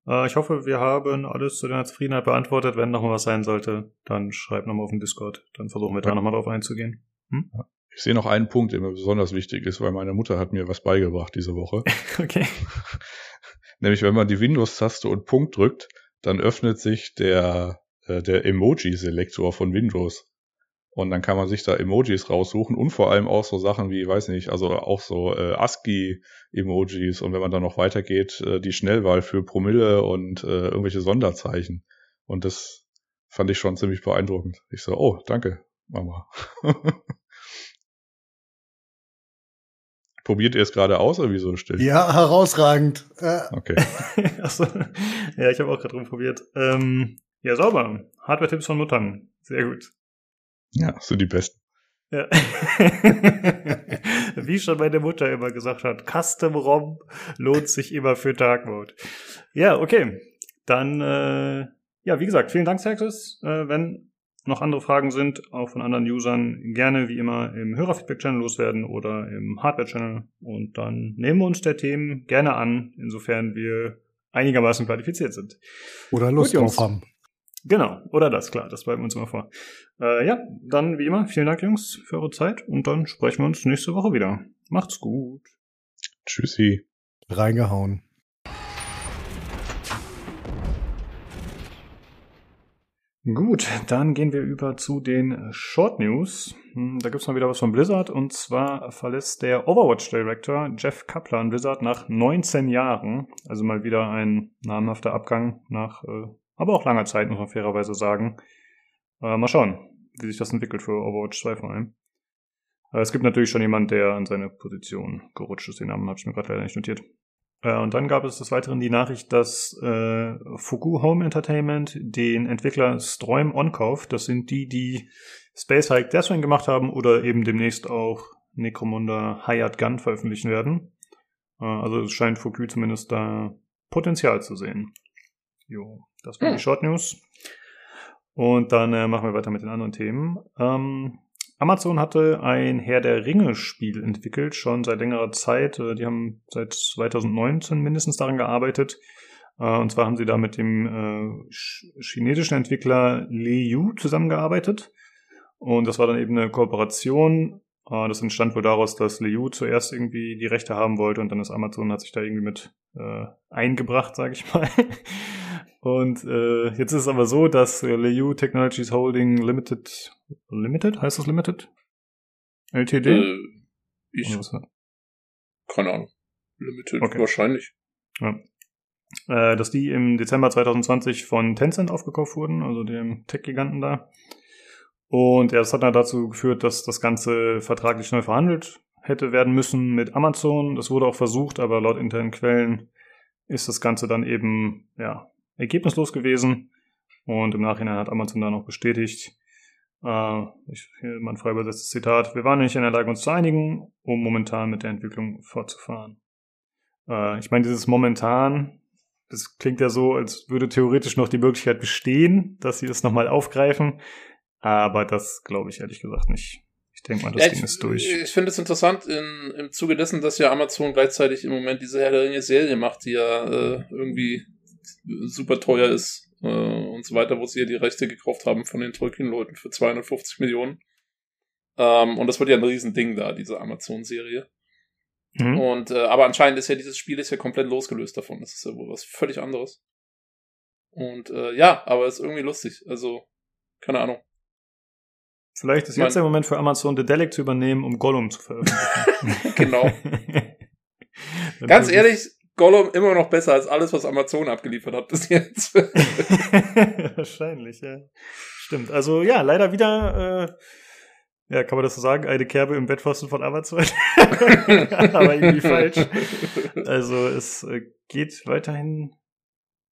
Äh, ich hoffe, wir haben alles zu deiner Zufriedenheit beantwortet. Wenn noch mal was sein sollte, dann schreib nochmal auf den Discord. Dann versuchen wir ja. da nochmal drauf einzugehen. Hm? Ich sehe noch einen Punkt, der mir besonders wichtig ist, weil meine Mutter hat mir was beigebracht diese Woche. okay. Nämlich, wenn man die Windows-Taste und Punkt drückt, dann öffnet sich der, äh, der Emoji-Selektor von Windows. Und dann kann man sich da Emojis raussuchen und vor allem auch so Sachen wie, weiß nicht, also auch so äh, ASCII-Emojis und wenn man dann noch weitergeht, äh, die Schnellwahl für Promille und äh, irgendwelche Sonderzeichen. Und das fand ich schon ziemlich beeindruckend. Ich so, oh, danke, Mama. Probiert ihr es gerade aus oder wieso still? Ja, herausragend. Äh. Okay. Achso. Ja, ich habe auch gerade drum probiert. Ähm, ja, sauber. Hardware-Tipps von Muttern. Sehr gut. Ja, so die besten. Ja. Wie schon meine Mutter immer gesagt hat, Custom ROM lohnt sich immer für Dark Mode. Ja, okay. Dann, äh, ja, wie gesagt, vielen Dank, Texas. Äh, wenn noch andere Fragen sind, auch von anderen Usern, gerne wie immer im Hörerfeedback-Channel loswerden oder im Hardware-Channel. Und dann nehmen wir uns der Themen gerne an, insofern wir einigermaßen qualifiziert sind. Oder Lust Gut, drauf haben. Genau, oder das, klar, das bleiben wir uns immer vor. Äh, ja, dann wie immer, vielen Dank, Jungs, für eure Zeit und dann sprechen wir uns nächste Woche wieder. Macht's gut. Tschüssi. Reingehauen. Gut, dann gehen wir über zu den Short News. Hm, da gibt's mal wieder was von Blizzard und zwar verlässt der Overwatch Director Jeff Kaplan Blizzard nach 19 Jahren. Also mal wieder ein namhafter Abgang nach äh, aber auch langer Zeit, muss man fairerweise sagen. Äh, mal schauen, wie sich das entwickelt für Overwatch 2 vor allem. Äh, es gibt natürlich schon jemand, der an seine Position gerutscht ist. Den Namen habe ich mir gerade leider nicht notiert. Äh, und dann gab es des Weiteren die Nachricht, dass äh, Fugu Home Entertainment den Entwickler Stroim onkauft. Das sind die, die Space Hike Deathwing gemacht haben oder eben demnächst auch Necromunda Hired Gun veröffentlichen werden. Äh, also es scheint Fugu zumindest da Potenzial zu sehen. Jo. Das waren die Short News. Und dann äh, machen wir weiter mit den anderen Themen. Ähm, Amazon hatte ein Herr der Ringe-Spiel entwickelt, schon seit längerer Zeit. Äh, die haben seit 2019 mindestens daran gearbeitet. Äh, und zwar haben sie da mit dem äh, chinesischen Entwickler Li Yu zusammengearbeitet. Und das war dann eben eine Kooperation. Äh, das entstand wohl daraus, dass Li Yu zuerst irgendwie die Rechte haben wollte und dann ist Amazon hat sich da irgendwie mit äh, eingebracht, sage ich mal. Und äh, jetzt ist es aber so, dass äh, Liu Technologies Holding Limited, Limited, heißt das Limited? LTD? Äh, ich, keine Ahnung. Limited, okay. wahrscheinlich. Ja. Äh, dass die im Dezember 2020 von Tencent aufgekauft wurden, also dem Tech-Giganten da. Und ja, das hat dann dazu geführt, dass das Ganze vertraglich neu verhandelt hätte werden müssen mit Amazon. Das wurde auch versucht, aber laut internen Quellen ist das Ganze dann eben ja ergebnislos gewesen. Und im Nachhinein hat Amazon da noch bestätigt, äh, ich, hier mein frei übersetztes Zitat, wir waren nicht in der Lage, uns zu einigen, um momentan mit der Entwicklung fortzufahren. Äh, ich meine, dieses momentan, das klingt ja so, als würde theoretisch noch die Möglichkeit bestehen, dass sie das nochmal aufgreifen. Aber das glaube ich ehrlich gesagt nicht. Ich denke mal, das ja, Ding ist durch. Ich finde es interessant in, im Zuge dessen, dass ja Amazon gleichzeitig im Moment diese Herr der Ringe Serie macht, die ja äh, irgendwie super teuer ist äh, und so weiter, wo sie ja die Rechte gekauft haben von den Tolkien-Leuten für 250 Millionen. Ähm, und das wird ja ein Riesending da, diese Amazon-Serie. Mhm. Und äh, aber anscheinend ist ja dieses Spiel ist ja komplett losgelöst davon. Das ist ja wohl was völlig anderes. Und äh, ja, aber ist irgendwie lustig. Also, keine Ahnung. Vielleicht ist jetzt der Moment für Amazon, Dedelic zu übernehmen, um Gollum zu veröffentlichen. genau. Ganz ehrlich, Gollum immer noch besser als alles, was Amazon abgeliefert hat bis jetzt. Wahrscheinlich, ja. Stimmt. Also ja, leider wieder, äh, ja, kann man das so sagen, eine Kerbe im Bettpfosten von Amazon. Aber irgendwie falsch. Also es äh, geht weiterhin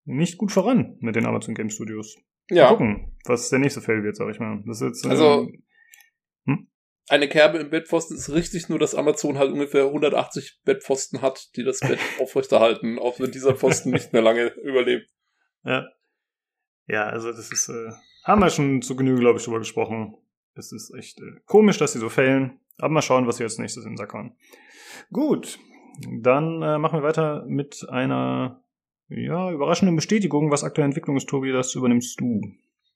nicht gut voran mit den Amazon Game Studios. Ja. Mal gucken, was der nächste Fail wird, sag ich mal. Das ist jetzt, also, hm? Eine Kerbe im Bettpfosten ist richtig, nur dass Amazon halt ungefähr 180 Bettpfosten hat, die das Bett aufrechterhalten, auch wenn dieser Pfosten nicht mehr lange überlebt. Ja. Ja, also das ist, äh, haben wir schon zu Genüge, glaube ich, drüber gesprochen. Es ist echt äh, komisch, dass sie so fällen. Aber mal schauen, was sie als nächstes in Sack hauen. Gut, dann äh, machen wir weiter mit einer ja, überraschenden Bestätigung, was aktuelle Entwicklung ist, Tobi, das übernimmst du.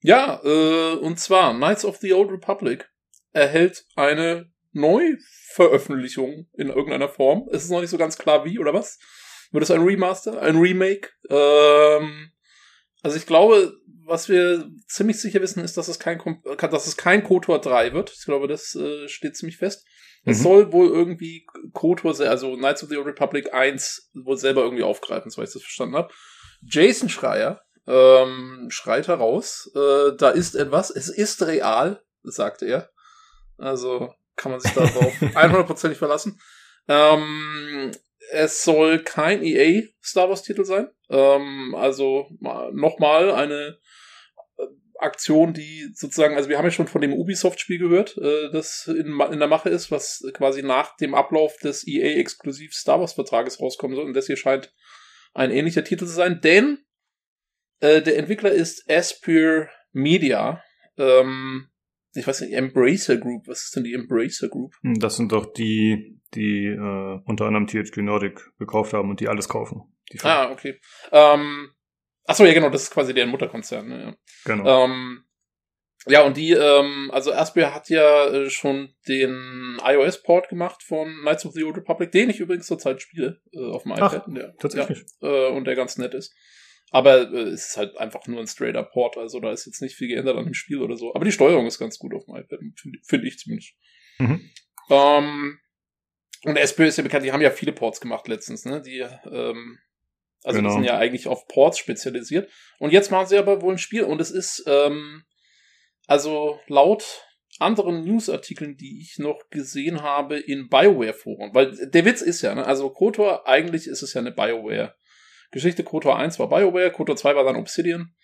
Ja, äh, und zwar Knights of the Old Republic erhält eine Neuveröffentlichung in irgendeiner Form. Es ist noch nicht so ganz klar wie oder was. Wird es ein Remaster, ein Remake? Ähm, also ich glaube, was wir ziemlich sicher wissen, ist, dass es kein, dass es kein KOTOR 3 wird. Ich glaube, das äh, steht ziemlich fest. Mhm. Es soll wohl irgendwie KOTOR, also Knights of the Republic 1 wohl selber irgendwie aufgreifen, so ich das verstanden habe. Jason Schreier ähm, schreit heraus, äh, da ist etwas, es ist real, sagte er. Also kann man sich darauf 100%ig verlassen. Ähm, es soll kein EA Star Wars Titel sein. Ähm, also nochmal eine äh, Aktion, die sozusagen, also wir haben ja schon von dem Ubisoft-Spiel gehört, äh, das in, in der Mache ist, was quasi nach dem Ablauf des EA-exklusiv Star Wars-Vertrages rauskommen soll. Und das hier scheint ein ähnlicher Titel zu sein, denn äh, der Entwickler ist Aspire Media. Ähm, ich weiß nicht, Embracer Group. Was ist denn die Embracer Group? Hm, das sind doch die, die äh, unter anderem THQ Nordic gekauft haben und die alles kaufen. Die ah, okay. Ähm, achso, ja, genau, das ist quasi deren Mutterkonzern. Ne, ja. Genau. Ähm, ja, und die, ähm, also Aspia hat ja äh, schon den iOS-Port gemacht von Knights of the Old Republic, den ich übrigens zurzeit spiele äh, auf dem iPad. Ach, der, tatsächlich. Ja, äh, und der ganz nett ist. Aber äh, es ist halt einfach nur ein straighter Port, also da ist jetzt nicht viel geändert an dem Spiel oder so. Aber die Steuerung ist ganz gut auf dem iPad, finde find ich zumindest. Mhm. Ähm, und SPÖ ist ja bekannt, die haben ja viele Ports gemacht letztens, ne? Die, ähm, also genau. die sind ja eigentlich auf Ports spezialisiert. Und jetzt machen sie aber wohl ein Spiel und es ist, ähm, also laut anderen Newsartikeln, die ich noch gesehen habe in BioWare-Foren, weil der Witz ist ja, ne? also KOTOR, eigentlich ist es ja eine BioWare Geschichte. KOTOR 1 war BioWare, KOTOR 2 war dann Obsidian.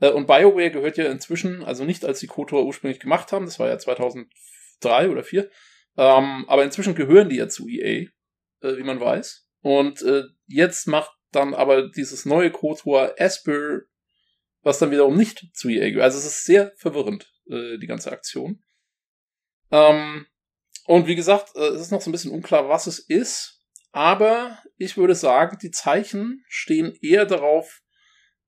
Äh, und BioWare gehört ja inzwischen, also nicht als die KOTOR ursprünglich gemacht haben, das war ja 2003 oder 2004, ähm, aber inzwischen gehören die ja zu EA, äh, wie man weiß. Und äh, jetzt macht dann aber dieses neue KOTOR Asper, was dann wiederum nicht zu EA gehört. Also es ist sehr verwirrend, äh, die ganze Aktion. Ähm, und wie gesagt, äh, es ist noch so ein bisschen unklar, was es ist. Aber ich würde sagen, die Zeichen stehen eher darauf,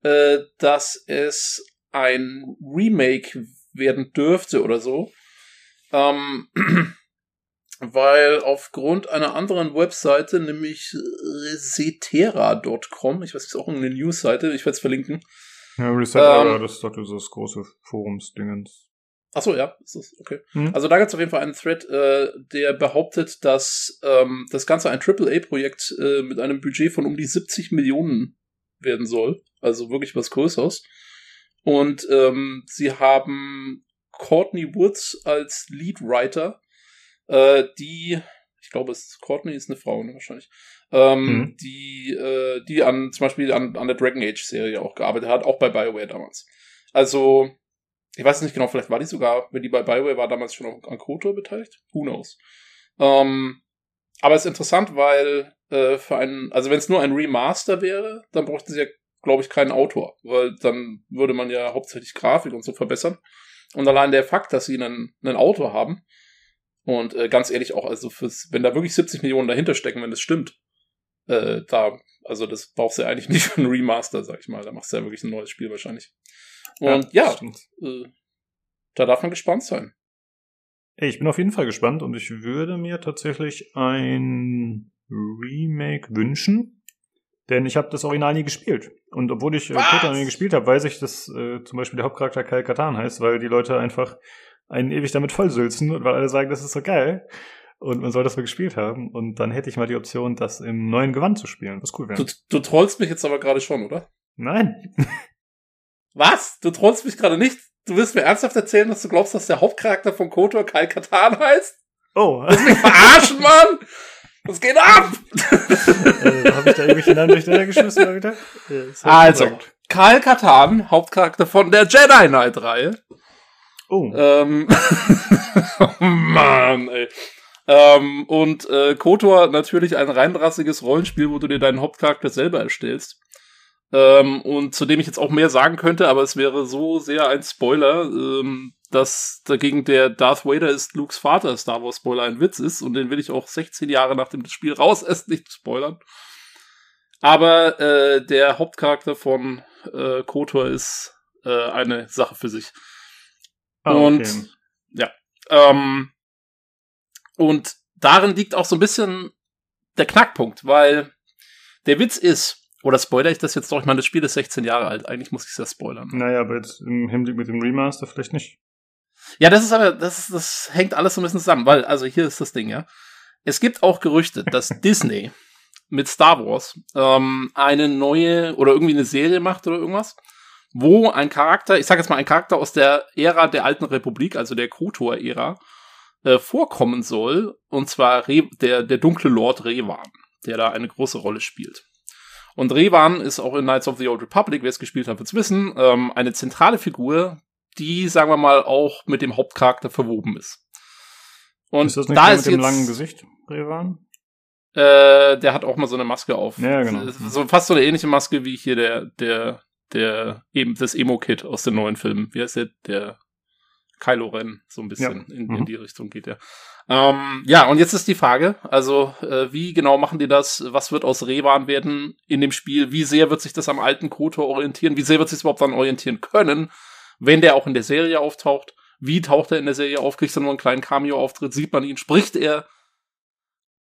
äh, dass es ein Remake werden dürfte oder so. Ähm, weil aufgrund einer anderen Webseite, nämlich resetera.com, ich weiß nicht, ist auch eine Newsseite, ich werde es verlinken. Ja, Resetera, ähm, das ist doch dieses große Forumsdingens. Achso, ja, ist das okay. Mhm. Also da gibt es auf jeden Fall einen Thread, äh, der behauptet, dass ähm, das Ganze ein AAA-Projekt äh, mit einem Budget von um die 70 Millionen werden soll. Also wirklich was Größeres. Und ähm, sie haben Courtney Woods als Leadwriter, äh, die, ich glaube, es ist, Courtney ist eine Frau, ne, wahrscheinlich, ähm, mhm. die, äh, die an zum Beispiel an, an der Dragon Age Serie auch gearbeitet hat, auch bei BioWare damals. Also ich weiß nicht genau, vielleicht war die sogar, wenn die bei Bioware war, damals schon an KOTOR beteiligt. Who knows? Ähm, aber es ist interessant, weil äh, für einen, also wenn es nur ein Remaster wäre, dann bräuchten sie ja, glaube ich, keinen Autor, weil dann würde man ja hauptsächlich Grafik und so verbessern. Und allein der Fakt, dass sie einen, einen Autor haben, und äh, ganz ehrlich auch, also fürs, wenn da wirklich 70 Millionen dahinter stecken, wenn das stimmt, äh, da, also das brauchst du ja eigentlich nicht für einen Remaster, sag ich mal. Da machst du ja wirklich ein neues Spiel wahrscheinlich. Und ja, ja äh, da darf man gespannt sein. Ich bin auf jeden Fall gespannt und ich würde mir tatsächlich ein Remake wünschen. Denn ich habe das Original nie gespielt. Und obwohl ich äh, Kotor nie gespielt habe, weiß ich, dass äh, zum Beispiel der Hauptcharakter Kyle Katan heißt, weil die Leute einfach einen ewig damit vollsülzen und weil alle sagen, das ist so geil. Und man soll das mal gespielt haben. Und dann hätte ich mal die Option, das im neuen Gewand zu spielen, was cool wäre. Du, du trollst mich jetzt aber gerade schon, oder? Nein. Was? Du trollst mich gerade nicht? Du willst mir ernsthaft erzählen, dass du glaubst, dass der Hauptcharakter von Kotor Kyle Katan heißt? Oh. Willst du mich verarschen, Mann? Was geht ab? äh, Habe ich da irgendwelche Namen durcheinander geschmissen oder? Ja, also, Kyle Katan, Hauptcharakter von der Jedi Knight-Reihe. Oh. Ähm, oh Mann, ey. Ähm, und äh, KOTOR natürlich ein reinrassiges Rollenspiel, wo du dir deinen Hauptcharakter selber erstellst. Ähm, und zu dem ich jetzt auch mehr sagen könnte, aber es wäre so sehr ein Spoiler, ähm, dass dagegen der Darth Vader ist Lukes Vater Star Wars Spoiler ein Witz ist und den will ich auch 16 Jahre nach dem Spiel raus erst nicht spoilern. Aber äh, der Hauptcharakter von äh, KOTOR ist äh, eine Sache für sich. Ah, okay. Und ja, ähm, und darin liegt auch so ein bisschen der Knackpunkt, weil der Witz ist, oder spoiler ich das jetzt doch? Ich meine, das Spiel ist 16 Jahre alt. Eigentlich muss ich es ja spoilern. Naja, aber jetzt im Hinblick mit dem Remaster vielleicht nicht. Ja, das ist aber, das, das hängt alles so ein bisschen zusammen, weil, also hier ist das Ding, ja. Es gibt auch Gerüchte, dass Disney mit Star Wars ähm, eine neue oder irgendwie eine Serie macht oder irgendwas, wo ein Charakter, ich sag jetzt mal ein Charakter aus der Ära der Alten Republik, also der KOTOR-Ära, äh, vorkommen soll, und zwar Re der, der dunkle Lord Revan, der da eine große Rolle spielt. Und Revan ist auch in Knights of the Old Republic, wer es gespielt hat, wird's wissen, ähm, eine zentrale Figur, die, sagen wir mal, auch mit dem Hauptcharakter verwoben ist. Und ist das nicht da ist mit dem jetzt, langen Gesicht, Revan? Äh, der hat auch mal so eine Maske auf. Ja, genau. So fast so eine ähnliche Maske wie hier der, der, der, eben das Emo-Kid aus den neuen Filmen. Wie heißt der? Der Kylo Ren, so ein bisschen Ja. in, Mhm. in die Richtung geht der. Ähm, ja, und jetzt ist die Frage, also äh, wie genau machen die das? Was wird aus Revan werden in dem Spiel? Wie sehr wird sich das am alten Kotor orientieren? Wie sehr wird sich überhaupt dann orientieren können, wenn der auch in der Serie auftaucht? Wie taucht er in der Serie auf? Kriegt er nur einen kleinen Cameo-Auftritt? Sieht man ihn? Spricht er?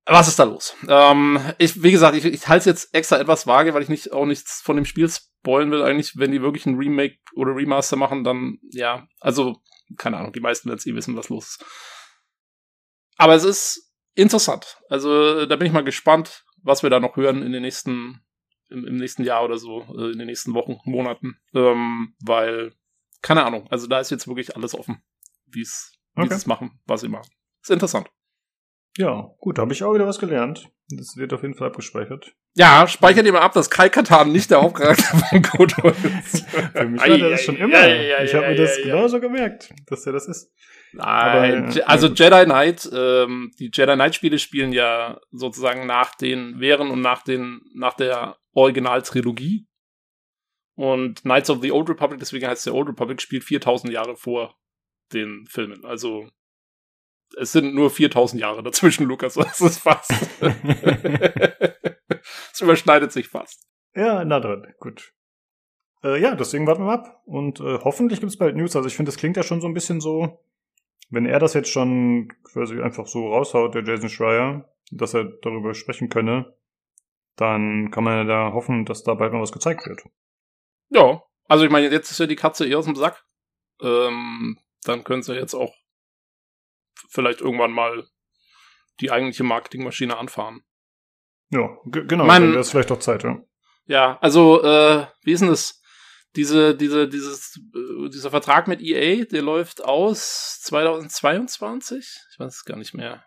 Was ist da los? Ähm, ich, wie gesagt, ich, ich halte es jetzt extra etwas vage, weil ich nicht auch nichts von dem Spiel spoilen will. Eigentlich, wenn die wirklich ein Remake oder Remaster machen, dann ja, also keine Ahnung, die meisten werden es eh wissen, was los ist. Aber es ist interessant. Also da bin ich mal gespannt, was wir da noch hören in den nächsten, im, im nächsten Jahr oder so, äh, in den nächsten Wochen, Monaten. Ähm, weil, keine Ahnung, also da ist jetzt wirklich alles offen, wie es Okay. machen, was sie machen. Ist interessant. Ja, gut, habe ich auch wieder was gelernt. Das wird auf jeden Fall abgespeichert. Ja, speichert ihr mal ab, dass Kai Katan nicht der Hauptcharakter von Kotor ist. Für mich war der das schon immer. Ei, ei, ich habe mir das ei, ei. genauso gemerkt, dass der das ist. Nein, Aber, äh, also ja. Jedi Knight, ähm, die Jedi Knight Spiele spielen ja sozusagen nach den, während und nach den, nach der Originaltrilogie. Und Knights of the Old Republic, deswegen heißt es der Old Republic, spielt 4000 Jahre vor den Filmen. Also, es sind nur 4000 Jahre dazwischen, Lukas. Das ist fast. Es überschneidet sich fast. Ja, na dann, gut. Äh, ja, deswegen warten wir ab. Und äh, hoffentlich gibt's bald News. Also ich finde, das klingt ja schon so ein bisschen so, wenn er das jetzt schon quasi einfach so raushaut, der Jason Schreier, dass er darüber sprechen könne, dann kann man ja da hoffen, dass da bald mal was gezeigt wird. Ja, also ich meine, jetzt ist ja die Katze eh aus dem Sack. Ähm, dann können sie jetzt auch vielleicht irgendwann mal die eigentliche Marketingmaschine anfahren. Ja, genau, Man- wäre es vielleicht auch Zeit, ja. Ja, also, äh, wie ist denn das? Diese, diese, dieses, äh, dieser Vertrag mit EA, der läuft aus 2022? Ich weiß es gar nicht mehr.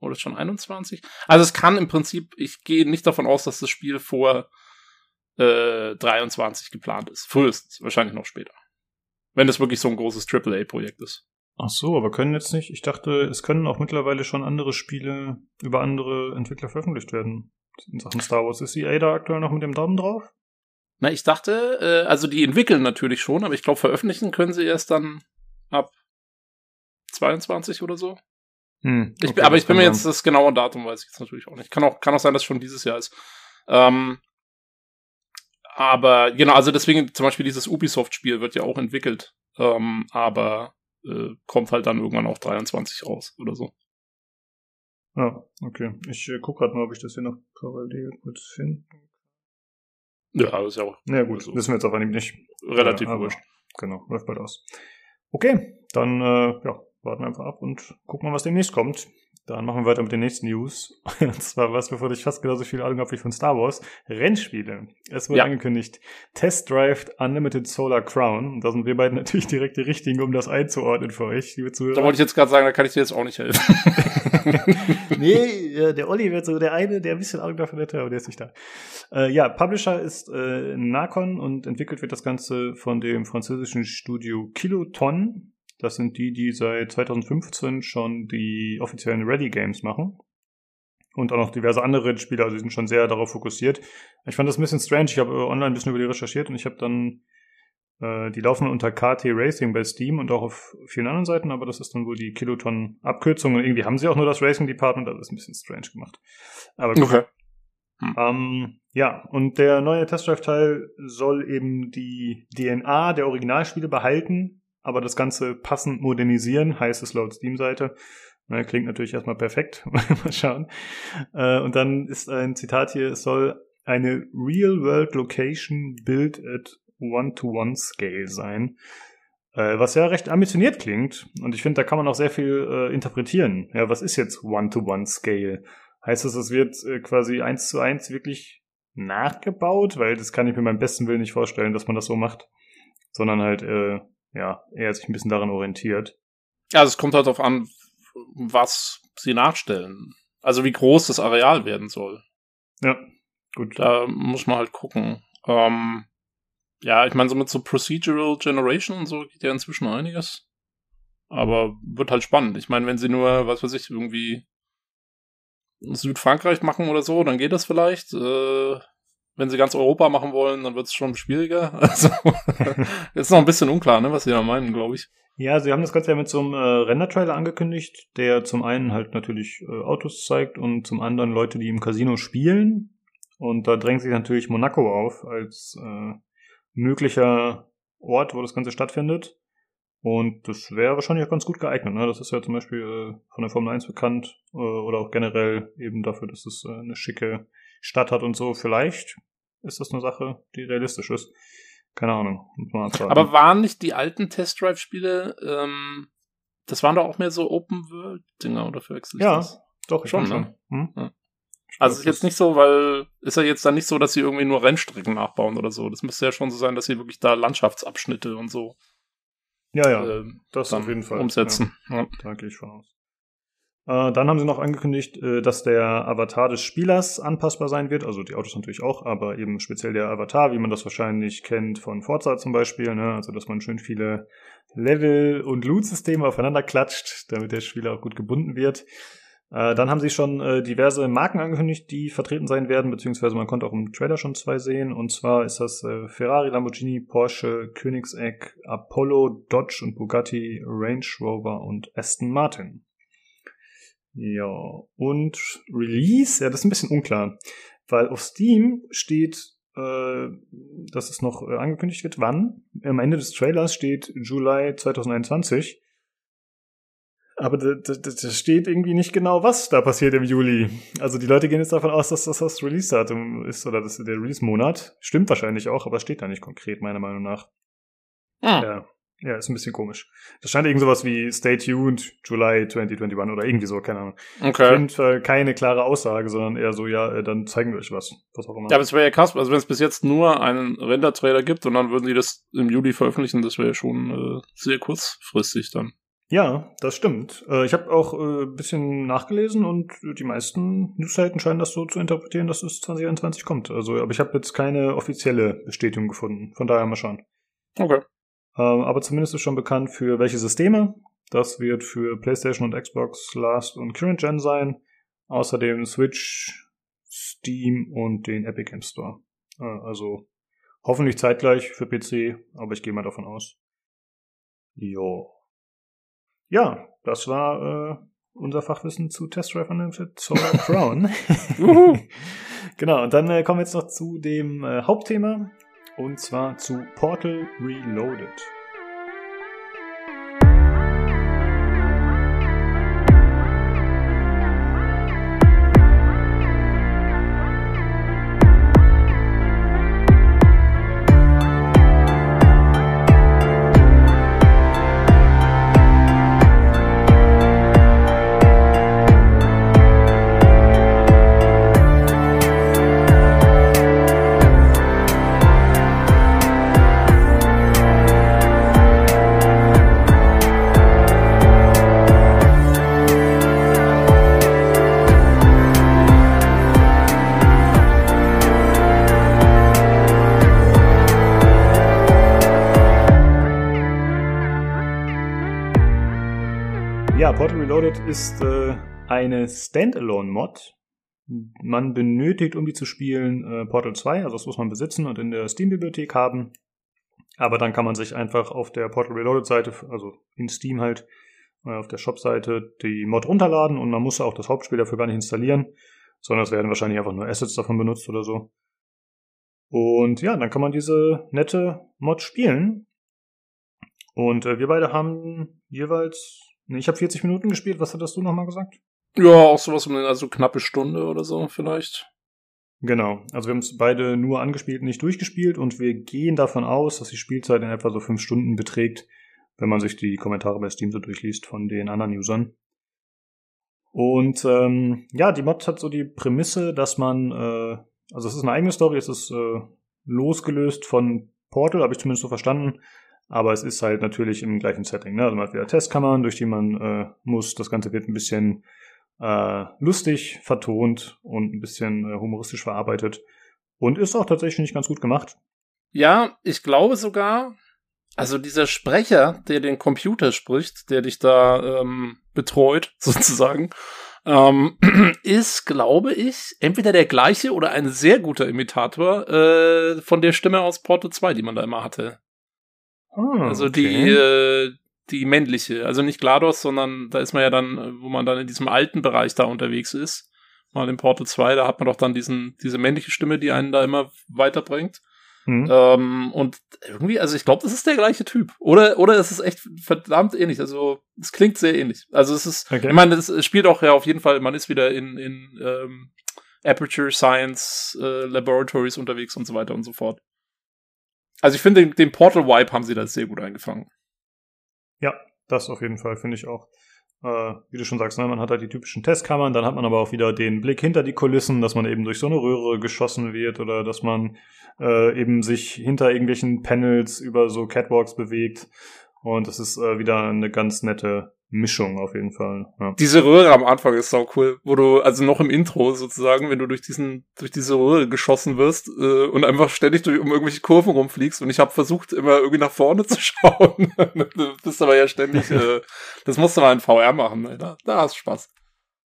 Oder schon 21? Also es kann im Prinzip, ich gehe nicht davon aus, dass das Spiel vor äh, 23 geplant ist. Frühestens, wahrscheinlich noch später. Wenn das wirklich so ein großes AAA-Projekt ist. Ach so, aber können jetzt nicht. Ich dachte, es können auch mittlerweile schon andere Spiele über andere Entwickler veröffentlicht werden. In Sachen Star Wars. Ist EA da aktuell noch mit dem Daumen drauf? Na, ich dachte, äh, also die entwickeln natürlich schon, aber ich glaube, veröffentlichen können sie erst dann ab 22 oder so. Hm, Ich, okay, aber das ich bin mir jetzt das genaue Datum weiß ich jetzt natürlich auch nicht. Kann auch, kann auch sein, dass es schon dieses Jahr ist. Ähm, aber genau, also deswegen zum Beispiel dieses Ubisoft-Spiel wird ja auch entwickelt, ähm, aber äh, kommt halt dann irgendwann auch 23 raus oder so. Ja, okay. Ich äh, guck grad mal, ob ich das hier noch parallel kurz finde. Ja, das ist ja auch. Ja, gut, so. wissen wir jetzt aber nicht. relativ Ja, wurscht. Genau, läuft bald aus. Okay, dann äh, ja, warten wir einfach ab und gucken mal, was demnächst kommt. Dann machen wir weiter mit den nächsten News. Und zwar was, bevor ich fast genauso viel Ahnung habe wie von Star Wars. Rennspiele. Es wurde Ja. angekündigt. Test Drive Unlimited Solar Crown. Und da sind wir beiden natürlich direkt die richtigen, um das einzuordnen für euch, liebe Zuhörer. Da wollte ich jetzt gerade sagen, da kann ich dir jetzt auch nicht helfen. nee, äh, der Olli wird so der eine, der ein bisschen Ahnung davon hätte, aber der ist nicht da. Äh, ja, Publisher ist äh, Nacon und entwickelt wird das Ganze von dem französischen Studio Kiloton. Das sind die, die seit 2015 schon die offiziellen Ready Games machen. Und auch noch diverse andere Spiele, also die sind schon sehr darauf fokussiert. Ich fand das ein bisschen strange. Ich habe äh, online ein bisschen über die recherchiert und ich habe dann äh, die laufen unter KT Racing bei Steam und auch auf vielen anderen Seiten, aber das ist dann wohl die Kiloton-Abkürzung. Und irgendwie haben sie auch nur das Racing Department, das ist ein bisschen strange gemacht. Aber gut. Okay. Ähm, ja, und der neue Test Drive Teil soll eben die DNA der Originalspiele behalten, aber das Ganze passend modernisieren, heißt es laut Steam-Seite. Klingt natürlich erstmal perfekt. Mal schauen. Äh, und dann ist ein Zitat hier, es soll eine Real-World Location Built at One-to-One-Scale sein. Äh, was ja recht ambitioniert klingt. Und ich finde, da kann man auch sehr viel äh, interpretieren. Ja, was ist jetzt One-to-One-Scale? Heißt das, es wird äh, quasi eins zu eins wirklich nachgebaut? Weil das kann ich mir beim besten Willen nicht vorstellen, dass man das so macht. Sondern halt, ja, eher sich ein bisschen daran orientiert. Also es kommt halt darauf an, was sie nachstellen. Also wie groß das Areal werden soll. Ja, gut. Da muss man halt gucken. Ähm, ja, ich meine, so mit so Procedural Generation und so geht ja inzwischen einiges. Aber wird halt spannend. Ich meine, wenn sie nur, was weiß ich, irgendwie Südfrankreich machen oder so, dann geht das vielleicht. Äh, wenn sie ganz Europa machen wollen, dann wird es schon schwieriger. Also ist noch ein bisschen unklar, ne, was sie da meinen, glaube ich. Ja, sie haben das Ganze ja mit so einem äh, Render-Trailer angekündigt, der zum einen halt natürlich äh, Autos zeigt und zum anderen Leute, die im Casino spielen. Und da drängt sich natürlich Monaco auf als äh, möglicher Ort, wo das Ganze stattfindet. Und das wäre wahrscheinlich auch ganz gut geeignet. Ne? Das ist ja zum Beispiel äh, von der Formel 1 bekannt äh, oder auch generell eben dafür, dass es äh, eine schicke Stadt hat und so. Vielleicht ist das eine Sache, die realistisch ist. Keine Ahnung. Aber waren nicht die alten Test Drive-Spiele, ähm, das waren doch auch mehr so Open-World-Dinger, oder verwechsel ich Ja, das? Doch, Schon, schon. ne? Hm? Ja. Also jetzt nicht so, weil ist ja jetzt dann nicht so, dass sie irgendwie nur Rennstrecken nachbauen oder so. Das müsste ja schon so sein, dass sie wirklich da Landschaftsabschnitte und so Ja, ja, ähm, das auf jeden Fall. umsetzen. Ja. Ja, da gehe ich von aus. Äh, dann haben sie noch angekündigt, äh, dass der Avatar des Spielers anpassbar sein wird. Also die Autos natürlich auch, aber eben speziell der Avatar, wie man das wahrscheinlich kennt von Forza zum Beispiel. Ne? Also dass man schön viele Level- und Loot-Systeme aufeinander klatscht, damit der Spieler auch gut gebunden wird. Äh, dann haben sie schon diverse Marken angekündigt, die vertreten sein werden, beziehungsweise man konnte auch im Trailer schon zwei sehen. Und zwar ist das Ferrari, Lamborghini, Porsche, Koenigsegg, Apollo, Dodge und Bugatti, Range Rover und Aston Martin. Ja, und Release, ja, das ist ein bisschen unklar, weil auf Steam steht, äh, dass es noch äh, angekündigt wird, wann. Am Ende des Trailers steht Juli 2021. Aber da, steht irgendwie nicht genau, was da passiert im Juli. Also die Leute gehen jetzt davon aus, dass das das Release-Datum ist oder das der Release-Monat. Stimmt wahrscheinlich auch, aber steht da nicht konkret, meiner Meinung nach. Hm. Ja, ja, ist ein bisschen komisch. Das scheint irgend sowas wie Stay tuned, July 2021 oder irgendwie so, keine Ahnung. Auf Okay. jeden Fall keine klare Aussage, sondern eher so, ja, äh, dann zeigen wir euch was. Was auch immer. Ja, aber es wäre ja krass, also wenn es bis jetzt nur einen Render-Trailer gibt und dann würden die das im Juli veröffentlichen, das wäre ja schon äh, sehr kurzfristig dann. Ja, das stimmt. Äh, ich habe auch äh, ein bisschen nachgelesen und die meisten Newsseiten scheinen das so zu interpretieren, dass es 2021 kommt. Also, aber ich habe jetzt keine offizielle Bestätigung gefunden. Von daher mal schauen. Okay. Ähm, aber zumindest ist schon bekannt, für welche Systeme. Das wird für PlayStation und Xbox Last und Current Gen sein. Außerdem Switch, Steam und den Epic Game Store. Äh, also hoffentlich zeitgleich für PC, aber ich gehe mal davon aus. Jo. Ja, das war äh, unser Fachwissen zu Test Drive Unlimited Solar Crown. Genau, und dann äh, kommen wir jetzt noch zu dem äh, Hauptthema. Und zwar zu Portal Reloaded. Reloaded ist äh, eine Standalone-Mod. Man benötigt, um die zu spielen, äh, Portal 2, also das muss man besitzen und in der Steam-Bibliothek haben. Aber dann kann man sich einfach auf der Portal Reloaded-Seite, also in Steam halt, äh, auf der Shop-Seite die Mod runterladen und man muss auch das Hauptspiel dafür gar nicht installieren, sondern es werden wahrscheinlich einfach nur Assets davon benutzt oder so. Und ja, dann kann man diese nette Mod spielen. Und äh, wir beide haben jeweils ich habe 40 Minuten gespielt. Was hattest du nochmal gesagt? Ja, auch sowas um also knappe Stunde oder so vielleicht. Genau. Also wir haben es beide nur angespielt, nicht durchgespielt und wir gehen davon aus, dass die Spielzeit in etwa so fünf Stunden beträgt, wenn man sich die Kommentare bei Steam so durchliest von den anderen Usern. Und ähm, ja, die Mod hat so die Prämisse, dass man, äh, also es ist eine eigene Story, es ist äh, losgelöst von Portal, habe ich zumindest so verstanden. Aber es ist halt natürlich im gleichen Setting. Ne? Also man hat wieder Testkammern, durch die man äh, muss. Das Ganze wird ein bisschen äh, lustig vertont und ein bisschen äh, humoristisch verarbeitet. Und ist auch tatsächlich nicht ganz gut gemacht. Ja, ich glaube sogar, also dieser Sprecher, der den Computer spricht, der dich da ähm, betreut, sozusagen, ähm, ist, glaube ich, entweder der gleiche oder ein sehr guter Imitator äh, von der Stimme aus Porto 2, die man da immer hatte. Ah, also okay. die, äh, die männliche. Also nicht GLaDOS, sondern da ist man ja dann, wo man dann in diesem alten Bereich da unterwegs ist. Mal in Portal 2, da hat man doch dann diesen, diese männliche Stimme, die einen da immer weiterbringt. Hm. Ähm, und irgendwie, also ich glaube, das ist der gleiche Typ. Oder, oder es ist echt verdammt ähnlich. Also es klingt sehr ähnlich. Also es ist, Okay. ich meine, es spielt auch ja auf jeden Fall, man ist wieder in, in ähm, Aperture Science äh, Laboratories unterwegs und so weiter und so fort. Also ich finde, den, den Portal-Wipe haben sie da sehr gut eingefangen. Ja, das auf jeden Fall, finde ich auch. Äh, wie du schon sagst, ne, man hat halt die typischen Testkammern, dann hat man aber auch wieder den Blick hinter die Kulissen, dass man eben durch so eine Röhre geschossen wird oder dass man äh, eben sich hinter irgendwelchen Panels über so Catwalks bewegt. Und das ist äh, wieder eine ganz nette Mischung auf jeden Fall. Ja. Diese Röhre am Anfang ist sau cool, wo du, also noch im Intro sozusagen, wenn du durch diesen, durch diese Röhre geschossen wirst äh, und einfach ständig durch, um irgendwelche Kurven rumfliegst und ich habe versucht, immer irgendwie nach vorne zu schauen. du bist aber ja ständig, äh, das musst du mal in VR machen, ne? da, da hast Spaß.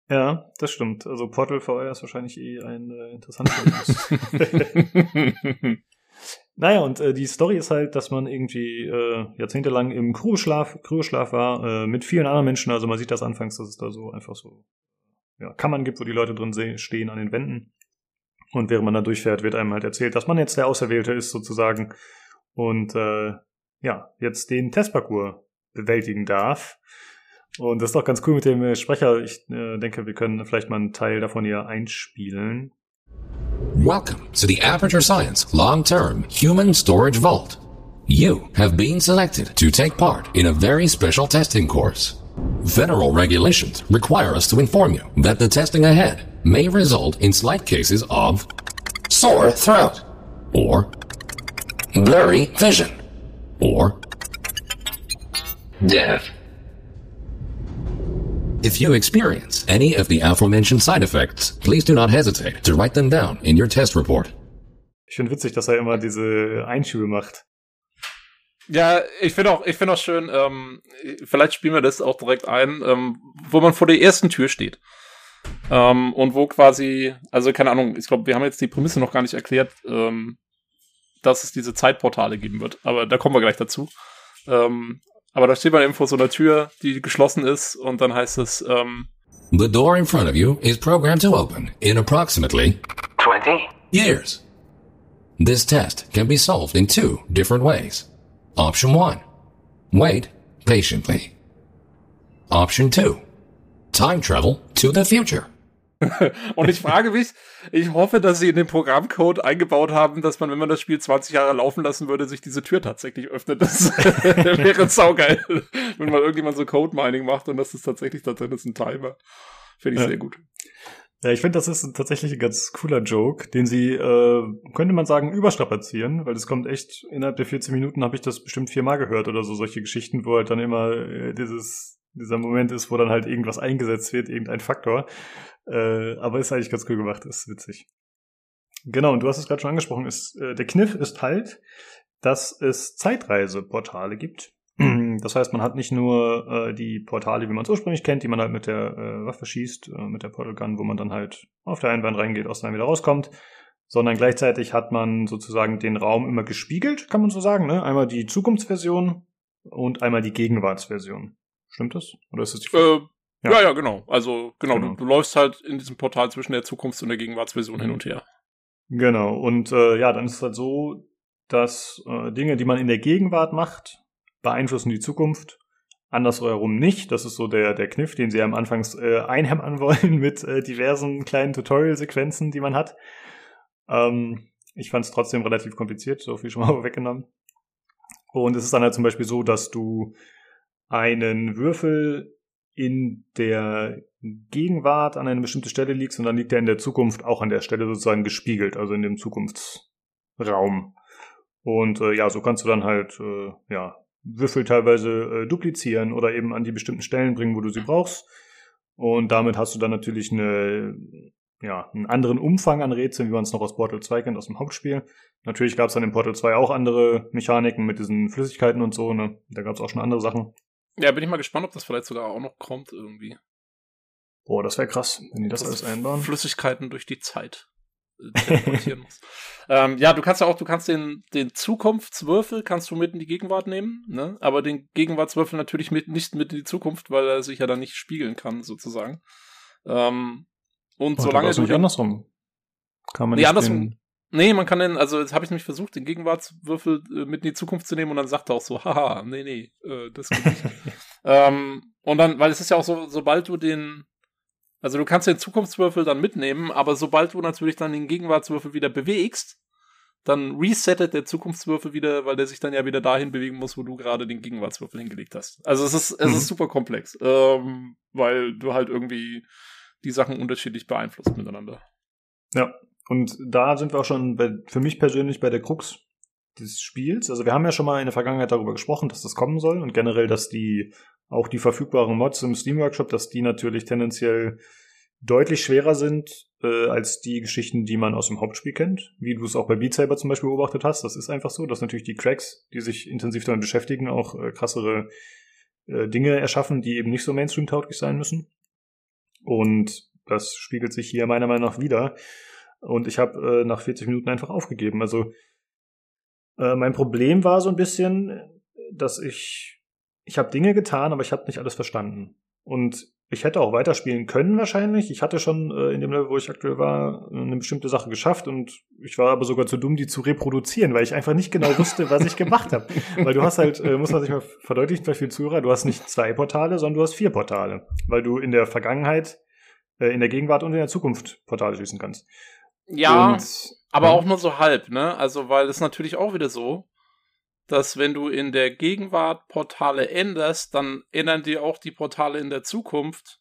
ja, das stimmt. Also Portal VR ist wahrscheinlich eh ein äh, interessanter Naja, und äh, die Story ist halt, dass man irgendwie äh, jahrzehntelang im Crewschlaf, Crewschlaf war, äh, mit vielen anderen Menschen. Also man sieht das anfangs, dass es da so einfach so ja, Kammern gibt, wo die Leute drin stehen an den Wänden. Und während man da durchfährt, wird einem halt erzählt, dass man jetzt der Auserwählte ist, sozusagen. Und äh, ja, jetzt den Testparcours bewältigen darf. Und das ist doch ganz cool mit dem äh, Sprecher. Ich äh, denke, wir können vielleicht mal einen Teil davon hier einspielen. Welcome to the Aperture Science Long-Term Human Storage Vault. You have been selected to take part in a very special testing course. Federal regulations require us to inform you that the testing ahead may result in slight cases of sore throat, or blurry vision, or death. If you experience any of the aforementioned side effects, please do not hesitate to write them down in your test report. Ich finde witzig, dass er immer diese Einschübe macht. Ja, ich finde auch, ich finde auch schön, ähm, vielleicht spielen wir das auch direkt ein, ähm, wo man vor der ersten Tür steht. Ähm, und wo quasi, also keine Ahnung, ich glaube, wir haben jetzt die Prämisse noch gar nicht erklärt, ähm, dass es diese Zeitportale geben wird. Aber da kommen wir gleich dazu. Ähm, aber da steht man eben vor so einer Tür, die geschlossen ist, und dann heißt es, ähm, The door in front of you is programmed to open in approximately 20, years. This test can be solved in two different ways. Option 1. Wait patiently. Option 2. Time travel to the future. Und ich frage mich, ich hoffe, dass sie in den Programmcode eingebaut haben, dass man, wenn man das Spiel 20 Jahre laufen lassen würde, sich diese Tür tatsächlich öffnet. Das wäre saugeil, wenn mal irgendjemand so Code-Mining macht und das ist tatsächlich da drin ist ein Timer. Finde ich Ja. sehr gut. Ja, ich finde, das ist tatsächlich ein ganz cooler Joke, den sie, äh, könnte man sagen, überstrapazieren, weil es kommt echt, innerhalb der 14 Minuten habe ich das bestimmt viermal gehört oder so, solche Geschichten, wo halt dann immer äh, dieses, dieser Moment ist, wo dann halt irgendwas eingesetzt wird, irgendein Faktor. Äh, aber ist eigentlich ganz cool gemacht, ist witzig. Genau, und du hast es gerade schon angesprochen, ist, äh, der Kniff ist halt, dass es Zeitreiseportale gibt, das heißt, man hat nicht nur äh, die Portale, wie man es ursprünglich kennt, die man halt mit der äh, Waffe schießt, äh, mit der Portal Gun, wo man dann halt auf der Einwand reingeht, aus der wieder rauskommt, sondern gleichzeitig hat man sozusagen den Raum immer gespiegelt, kann man so sagen. Ne? Einmal die Zukunftsversion und einmal die Gegenwartsversion. Stimmt das? Oder ist das die äh, ja. ja, ja, genau. Also genau, genau. Du, du, läufst halt in diesem Portal zwischen der Zukunfts- und der Gegenwartsversion mhm. hin und her. Genau. Und äh, ja, dann ist es halt so, dass äh, Dinge, die man in der Gegenwart macht, beeinflussen die Zukunft. Andersherum nicht. Das ist so der, der Kniff, den sie am Anfang äh, einhämmern wollen mit äh, diversen kleinen Tutorial-Sequenzen, die man hat. Ähm, ich fand es trotzdem relativ kompliziert, so viel schon mal weggenommen. Und es ist dann halt zum Beispiel so, dass du einen Würfel in der Gegenwart an eine bestimmte Stelle liegst und dann liegt er in der Zukunft auch an der Stelle sozusagen gespiegelt, also in dem Zukunftsraum. Und äh, ja, so kannst du dann halt äh, ja Würfel teilweise äh, duplizieren oder eben an die bestimmten Stellen bringen, wo du sie brauchst. Und damit hast du dann natürlich eine, ja, einen anderen Umfang an Rätseln, wie man es noch aus Portal 2 kennt, aus dem Hauptspiel. Natürlich gab es dann in Portal 2 auch andere Mechaniken mit diesen Flüssigkeiten und so, ne? Da gab es auch schon andere Sachen. Ja, bin ich mal gespannt, ob das vielleicht sogar auch noch kommt irgendwie. Boah, das wäre krass, wenn die das, das alles einbauen. Flüssigkeiten durch die Zeit äh, muss. ähm, ja, du kannst ja auch, du kannst den, den Zukunftswürfel kannst du mit in die Gegenwart nehmen, ne? Aber den Gegenwartswürfel natürlich mit, nicht mit in die Zukunft, weil er sich ja dann nicht spiegeln kann, sozusagen. Ähm, und oh, solange du. nicht andersrum. Kann man nee, nicht andersrum. Nee, man kann den, also jetzt habe ich nämlich versucht, den Gegenwartswürfel äh, mit in die Zukunft zu nehmen und dann sagt er auch so, haha, nee, nee, äh, das geht nicht. ähm, und dann, weil es ist ja auch so, sobald du den, also du kannst den Zukunftswürfel dann mitnehmen, aber sobald du natürlich dann den Gegenwartswürfel wieder bewegst, dann resettet der Zukunftswürfel wieder, weil der sich dann ja wieder dahin bewegen muss, wo du gerade den Gegenwartswürfel hingelegt hast. Also es ist, es mhm. ist super komplex, ähm, weil du halt irgendwie die Sachen unterschiedlich beeinflusst miteinander. Ja, und da sind wir auch schon bei, für mich persönlich bei der Krux des Spiels. Also wir haben ja schon mal in der Vergangenheit darüber gesprochen, dass das kommen soll und generell, dass die auch die verfügbaren Mods im Steam Workshop, dass die natürlich tendenziell deutlich schwerer sind äh, als die Geschichten, die man aus dem Hauptspiel kennt, wie du es auch bei Beat Saber zum Beispiel beobachtet hast. Das ist einfach so, dass natürlich die Cracks, die sich intensiv damit beschäftigen, auch äh, krassere äh, Dinge erschaffen, die eben nicht so Mainstream-tauglich sein müssen. Und das spiegelt sich hier meiner Meinung nach wieder. Und ich habe äh, nach 40 Minuten einfach aufgegeben. Also äh, mein Problem war so ein bisschen, dass ich ich habe Dinge getan, aber ich habe nicht alles verstanden. Und ich hätte auch weiterspielen können wahrscheinlich. Ich hatte schon äh, in dem Level, wo ich aktuell war, eine bestimmte Sache geschafft und ich war aber sogar zu dumm, die zu reproduzieren, weil ich einfach nicht genau wusste, was ich gemacht habe. Weil du hast halt, äh, muss man sich mal verdeutlichen, bei viel Zuhörer, du hast nicht zwei Portale, sondern du hast vier Portale, weil du in der Vergangenheit, äh, in der Gegenwart und in der Zukunft Portale schließen kannst. Ja, und, aber ja. auch nur so halb, ne? Also, weil es natürlich auch wieder so, dass wenn du in der Gegenwart Portale änderst, dann ändern die auch die Portale in der Zukunft.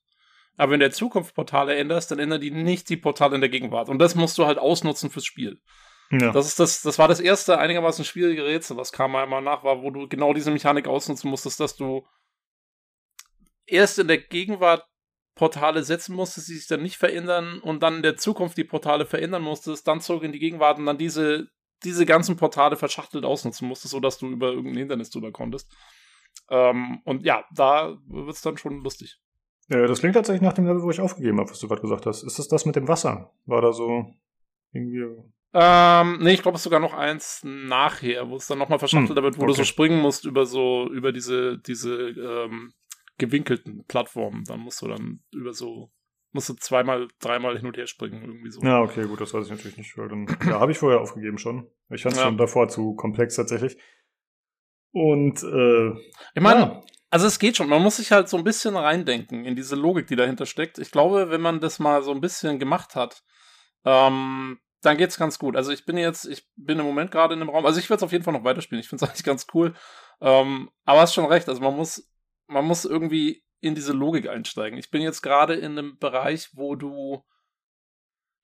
Aber wenn du in der Zukunft Portale änderst, dann ändern die nicht die Portale in der Gegenwart. Und das musst du halt ausnutzen fürs Spiel. Ja. Das ist das, das war das erste einigermaßen schwierige Rätsel, was kam einmal nach, war, wo du genau diese Mechanik ausnutzen musstest, dass du erst in der Gegenwart Portale setzen musstest, die sich dann nicht verändern und dann in der Zukunft die Portale verändern musstest, dann zurück in die Gegenwart und dann diese, diese ganzen Portale verschachtelt ausnutzen musstest, sodass du über irgendein Hindernis drüber konntest. Ähm, und ja, da wird es dann schon lustig. Ja, das klingt tatsächlich nach dem Level, wo ich aufgegeben habe, was du gerade gesagt hast. Ist das das mit dem Wasser? War da so irgendwie. Ähm, nee, ich glaube, es ist sogar noch eins nachher, wo es dann nochmal verschachtelt hm, wird, wo okay. du so springen musst über so, über diese, diese ähm, gewinkelten Plattformen. Dann musst du dann über so, musst du zweimal, dreimal hin und her springen, irgendwie so. Ja, okay, gut, das weiß ich natürlich nicht. Weil dann, ja, habe ich vorher aufgegeben schon. Ich fand es ja. schon davor zu komplex tatsächlich. Und äh, ich meine, ja. also es geht schon. Man muss sich halt so ein bisschen reindenken in diese Logik, die dahinter steckt. Ich glaube, wenn man das mal so ein bisschen gemacht hat, ähm, dann geht's ganz gut. Also ich bin jetzt, ich bin im Moment gerade in einem Raum, also ich werde es auf jeden Fall noch weiterspielen. Ich finde es eigentlich ganz cool. Ähm, aber hast schon recht, also man muss man muss irgendwie in diese Logik einsteigen. Ich bin jetzt gerade in einem Bereich, wo du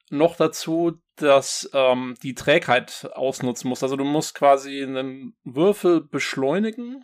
noch dazu dass ähm, die Trägheit ausnutzen musst. Also du musst quasi einen Würfel beschleunigen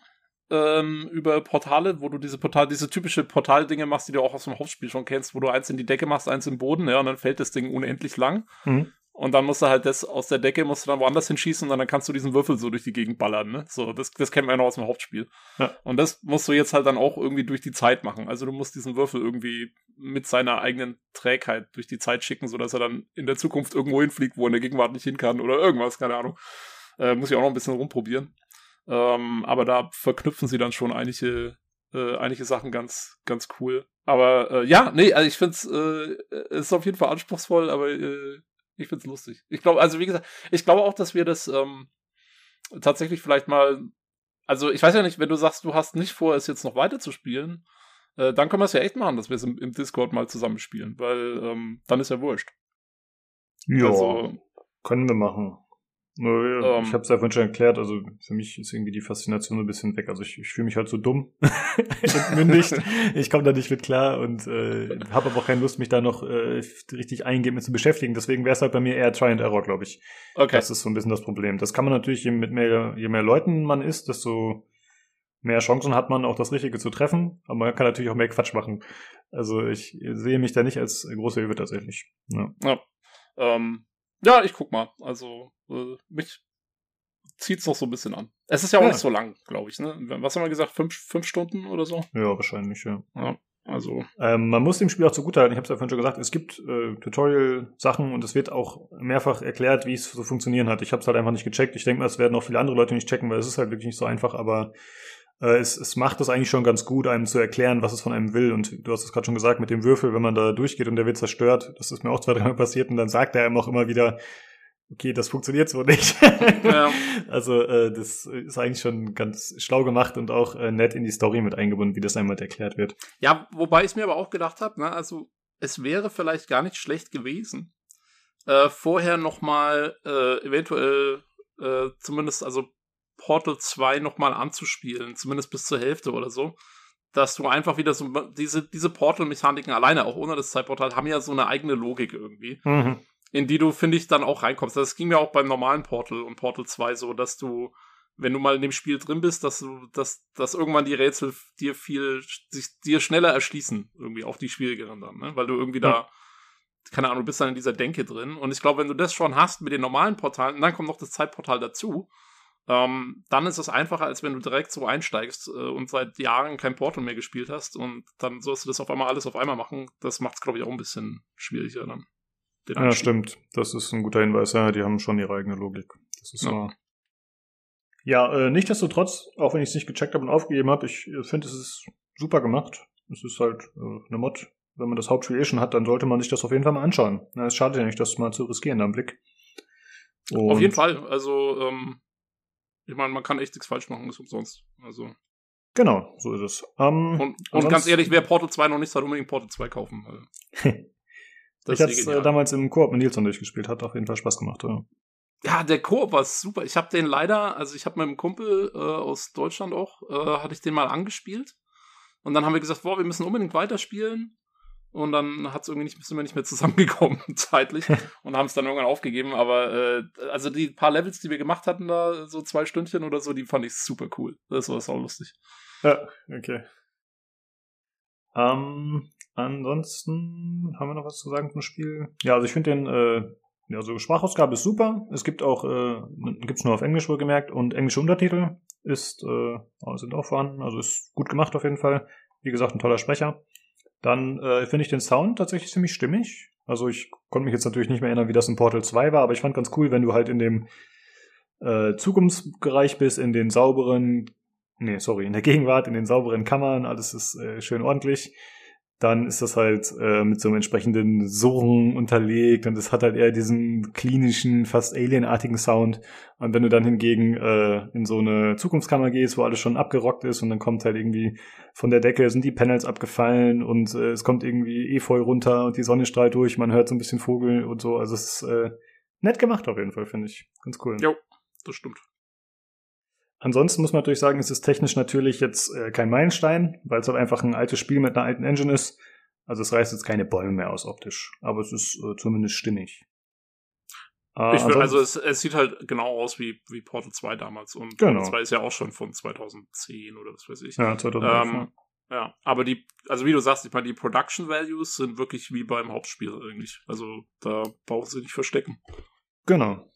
ähm, über Portale, wo du diese Portal, diese typische Portaldinge machst, die du auch aus dem Hauptspiel schon kennst, wo du eins in die Decke machst, eins im Boden, ja, und dann fällt das Ding unendlich lang. Mhm. Und dann musst du halt das aus der Decke, musst du dann woanders hinschießen und dann kannst du diesen Würfel so durch die Gegend ballern, ne? So, das, das kennt man ja noch aus dem Hauptspiel. Ja. Und das musst du jetzt halt dann auch irgendwie durch die Zeit machen. Also du musst diesen Würfel irgendwie mit seiner eigenen Trägheit durch die Zeit schicken, sodass er dann in der Zukunft irgendwo hinfliegt, wo er in der Gegenwart nicht hin kann oder irgendwas, keine Ahnung. Äh, muss ich auch noch ein bisschen rumprobieren. Ähm, aber da verknüpfen sie dann schon einige, äh, einige Sachen ganz, ganz cool. Aber äh, ja, nee, also ich finde es äh, ist auf jeden Fall anspruchsvoll, aber äh, ich find's lustig. Ich glaube, also wie gesagt, ich glaube auch, dass wir das ähm, tatsächlich vielleicht mal. Also ich weiß ja nicht, wenn du sagst, du hast nicht vor, es jetzt noch weiter zu spielen, äh, dann können wir es ja echt machen, dass wir es im, im Discord mal zusammenspielen, weil ähm, dann ist ja wurscht. Ja, Also, können wir machen. Nö, Ähm. ich habe es ja vorhin schon erklärt, also für mich ist irgendwie die Faszination so ein bisschen weg. Also ich, ich fühle mich halt so dumm, entmündigt. ich komme da nicht mit klar und äh, habe aber auch keine Lust, mich da noch äh, richtig eingehend mit zu beschäftigen. Deswegen wäre es halt bei mir eher Try and Error, glaube ich. okay. Das ist so ein bisschen das Problem. Das kann man natürlich, je mit mehr, je mehr Leuten man ist, desto mehr Chancen hat man auch das Richtige zu treffen. Aber man kann natürlich auch mehr Quatsch machen. Also ich sehe mich da nicht als große Hilfe tatsächlich. Ja. Ähm, ja, ich guck mal. Also, äh, mich zieht's noch so ein bisschen an. Es ist ja auch Ja. nicht so lang, glaube ich, ne? Was haben wir gesagt? Fünf, fünf Stunden oder so? ja, wahrscheinlich, ja. Also, Ähm, man muss dem Spiel auch zugutehalten, ich habe es ja vorhin schon gesagt, es gibt äh, Tutorial-Sachen und es wird auch mehrfach erklärt, wie es so funktionieren hat. Ich habe es halt einfach nicht gecheckt. Ich denke mal, es werden auch viele andere Leute nicht checken, weil es ist halt wirklich nicht so einfach, aber es, es macht es eigentlich schon ganz gut, einem zu erklären, was es von einem will. Und du hast es gerade schon gesagt, mit dem Würfel, wenn man da durchgeht und der wird zerstört, das ist mir auch zwei, dreimal passiert und dann sagt er einem auch immer wieder, okay, das funktioniert so nicht. Ja. Also äh, das ist eigentlich schon ganz schlau gemacht und auch äh, nett in die Story mit eingebunden, wie das einmal erklärt wird. Ja, wobei ich mir aber auch gedacht habe, ne, also es wäre vielleicht gar nicht schlecht gewesen, äh, vorher nochmal äh, eventuell äh, zumindest, also Portal 2 nochmal anzuspielen, zumindest bis zur Hälfte oder so. Dass du einfach wieder so, diese, diese Portal-Mechaniken alleine, auch ohne das Zeitportal, haben ja so eine eigene Logik irgendwie, Mhm. in die du, finde ich, dann auch reinkommst. Das ging mir auch beim normalen Portal und Portal 2 so, dass du, wenn du mal in dem Spiel drin bist, dass du, dass, dass irgendwann die Rätsel dir viel, sich dir schneller erschließen, irgendwie auch die schwierigeren dann, ne? Weil du irgendwie da, keine Ahnung, du bist dann in dieser Denke drin. Und ich glaube, wenn du das schon hast mit den normalen Portalen, dann kommt noch das Zeitportal dazu, ähm, dann ist es einfacher, als wenn du direkt so einsteigst äh, und seit Jahren kein Portal mehr gespielt hast und dann sollst du das auf einmal alles auf einmal machen. Das macht es, glaube ich, auch ein bisschen schwieriger dann. Ja, stimmt. Das ist ein guter Hinweis. Ja, die haben schon ihre eigene Logik. Das ist Ja. wahr. Ja, äh, nichtsdestotrotz, auch wenn ich es nicht gecheckt habe und aufgegeben habe, ich äh, finde, es ist super gemacht. Es ist halt äh, eine Mod. Wenn man das Hauptspiel eh schon hat, dann sollte man sich das auf jeden Fall mal anschauen. Na, es schadet ja nicht, das mal zu riskieren am Blick. Auf Und- jeden Fall. Also, ähm, ich meine, man kann echt nichts falsch machen, ist umsonst. Also. Genau, so ist es. Ähm, Und, und ganz ehrlich, wer Portal 2 noch nicht hat, unbedingt Portal 2 kaufen. Ich hatte ist eh es äh, damals im Koop mit Nilsson durchgespielt, hat auf jeden Fall Spaß gemacht. Ja. Ja, der Koop war super. Ich habe den leider, also ich habe mit einem Kumpel äh, aus Deutschland auch, äh, hatte ich den mal angespielt. Und dann haben wir gesagt, boah, wir müssen unbedingt weiterspielen. Und dann hat's irgendwie nicht, sind wir nicht mehr zusammengekommen zeitlich und haben es dann irgendwann aufgegeben. Aber äh, also die paar Levels, die wir gemacht hatten, da so zwei Stündchen oder so, die fand ich super cool. Das war sau lustig. Ja, okay. Ähm, ansonsten haben wir noch was zu sagen zum Spiel? Ja, also ich finde den, äh, ja, also Sprachausgabe ist super. Es gibt auch, äh, gibt's nur auf Englisch wohlgemerkt und englische Untertitel ist, äh, sind auch vorhanden. Also ist gut gemacht auf jeden Fall. Wie gesagt, ein toller Sprecher. Dann äh, finde ich den Sound tatsächlich ziemlich stimmig. Also ich konnte mich jetzt natürlich nicht mehr erinnern, wie das in Portal 2 war, aber ich fand ganz cool, wenn du halt in dem äh, Zukunftsbereich bist, in den sauberen nee, sorry, in der Gegenwart, in den sauberen Kammern, alles ist äh, schön ordentlich. Dann ist das halt äh, mit so einem entsprechenden Surren unterlegt und es hat halt eher diesen klinischen, fast alienartigen Sound. Und wenn du dann hingegen äh, in so eine Zukunftskammer gehst, wo alles schon abgerockt ist und dann kommt halt irgendwie von der Decke sind die Panels abgefallen und äh, es kommt irgendwie Efeu runter und die Sonne strahlt durch, man hört so ein bisschen Vogel und so. Also es ist äh, nett gemacht auf jeden Fall, finde ich. Ganz cool. Jo, das stimmt. Ansonsten muss man natürlich sagen, es ist technisch natürlich jetzt äh, kein Meilenstein, weil es halt einfach ein altes Spiel mit einer alten Engine ist. Also es reißt jetzt keine Bäume mehr aus optisch, aber es ist äh, zumindest stimmig. Äh, will, also es, es sieht halt genau aus wie, wie Portal 2 damals. Und Genau. Portal 2 ist ja auch schon von 2010 oder was weiß ich. ja, 2011, ähm, Ja, aber die, also wie du sagst, ich meine, die Production Values sind wirklich wie beim Hauptspiel eigentlich. Also da brauchen sie nicht verstecken. Genau.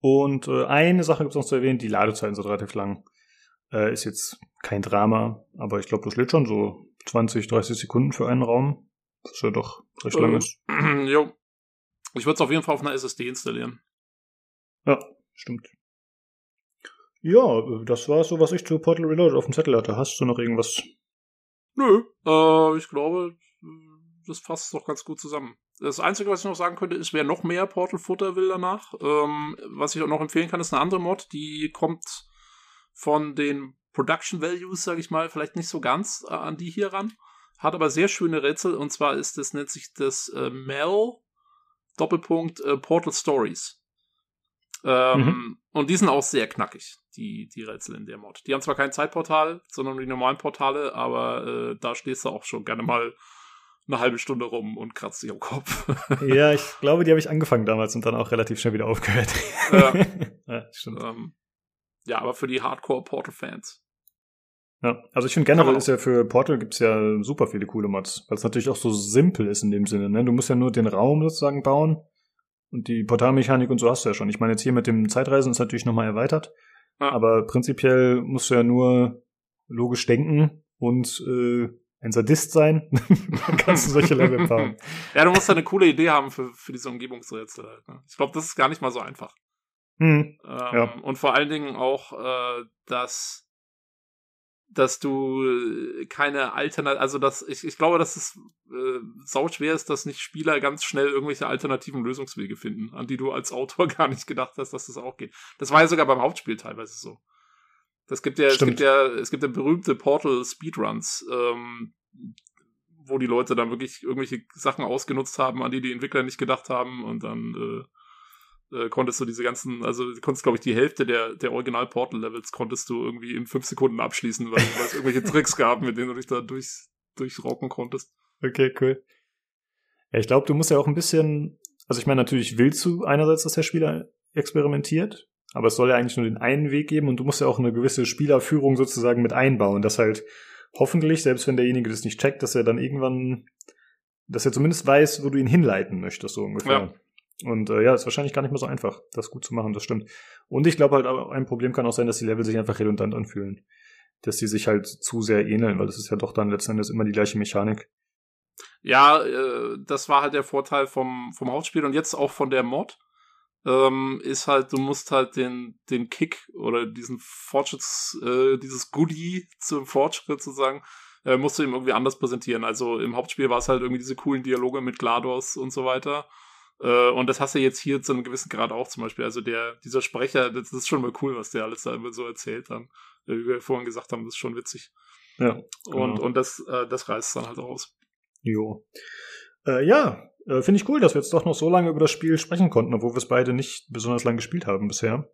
Und äh, eine Sache gibt es noch zu erwähnen, die Ladezeiten sind relativ lang. Äh, ist jetzt kein Drama, aber ich glaube, das lädt schon so 20, 30 Sekunden für einen Raum. Was ja doch recht lang ist. Äh, jo. Ich würde es auf jeden Fall auf einer SSD installieren. Ja, stimmt. Ja, äh, das war so, was ich zu Portal Reload auf dem Zettel hatte. Hast du noch irgendwas? Nö, äh, ich glaube, das fasst doch ganz gut zusammen. Das Einzige, was ich noch sagen könnte, ist, wer noch mehr Portal-Futter will danach. Ähm, was ich auch noch empfehlen kann, ist eine andere Mod, die kommt von den Production Values, sage ich mal, vielleicht nicht so ganz äh, an die hier ran. Hat aber sehr schöne Rätsel und zwar ist das, nennt sich das äh, Mel Doppelpunkt äh, Portal Stories. Ähm, mhm. Und die sind auch sehr knackig, die, die Rätsel in der Mod. Die haben zwar kein Zeitportal, sondern die normalen Portale, aber äh, da stehst du auch schon gerne mal eine halbe Stunde rum und kratzt dich am Kopf. ja, ich glaube, die habe ich angefangen damals und dann auch relativ schnell wieder aufgehört. Ja, ja stimmt. Ähm, ja, aber für die Hardcore-Portal-Fans. Ja, also ich finde generell ist ja für Portal gibt's ja super viele coole Mods, weil es natürlich auch so simpel ist in dem Sinne. Ne? Du musst ja nur den Raum sozusagen bauen und die Portalmechanik und so hast du ja schon. Ich meine, jetzt hier mit dem Zeitreisen ist natürlich nochmal erweitert, ja. aber prinzipiell musst du ja nur logisch denken und äh, ein Sadist sein, dann kannst du solche Level bauen. ja, du musst ja eine coole Idee haben für, für diese Umgebungsrätsel halt. Ne? Ich glaube, das ist gar nicht mal so einfach. Hm. Ähm, ja. Und vor allen Dingen auch, äh, dass dass du äh, keine Alternative, also dass ich, ich glaube, dass es äh, sau schwer ist, dass nicht Spieler ganz schnell irgendwelche alternativen Lösungswege finden, an die du als Autor gar nicht gedacht hast, dass das auch geht. Das war ja sogar beim Hauptspiel teilweise so. Das gibt ja, es gibt ja, es gibt ja berühmte Portal Speedruns, ähm, wo die Leute dann wirklich irgendwelche Sachen ausgenutzt haben, an die die Entwickler nicht gedacht haben und dann äh, äh, konntest du diese ganzen, also konntest glaube ich die Hälfte der der Original Portal Levels konntest du irgendwie in fünf Sekunden abschließen, weil, weil es irgendwelche Tricks gab, mit denen du dich da durch durchrocken konntest. Okay, cool. Ja, ich glaube, du musst ja auch ein bisschen, also ich meine, natürlich willst du einerseits, dass der Spieler experimentiert, aber es soll ja eigentlich nur den einen Weg geben und du musst ja auch eine gewisse Spielerführung sozusagen mit einbauen, dass halt hoffentlich, selbst wenn derjenige das nicht checkt, dass er dann irgendwann, dass er zumindest weiß, wo du ihn hinleiten möchtest, so ungefähr. Ja. Und äh, ja, ist wahrscheinlich gar nicht mehr so einfach, das gut zu machen, das stimmt. Und ich glaube halt, ein Problem kann auch sein, dass die Level sich einfach redundant anfühlen. Dass die sich halt zu sehr ähneln, weil das ist ja doch dann letzten Endes immer die gleiche Mechanik. Ja, äh, das war halt der Vorteil vom, vom Hauptspiel und jetzt auch von der Mod ähm, ist halt, du musst halt den, den Kick oder diesen Fortschritts, äh, dieses Goodie zum Fortschritt sozusagen, äh, musst du ihm irgendwie anders präsentieren. Also im Hauptspiel war es halt irgendwie diese coolen Dialoge mit GLaDOS und so weiter. Äh, und das hast du jetzt hier zu einem gewissen Grad auch zum Beispiel. Also der, dieser Sprecher, das ist schon mal cool, was der alles da immer so erzählt dann. Äh, wie wir vorhin gesagt haben, das ist schon witzig. Ja. Genau. Und, und das, äh, das reißt dann halt aus. Jo. Äh, ja, äh, Finde ich cool, dass wir jetzt doch noch so lange über das Spiel sprechen konnten, obwohl wir es beide nicht besonders lange gespielt haben bisher.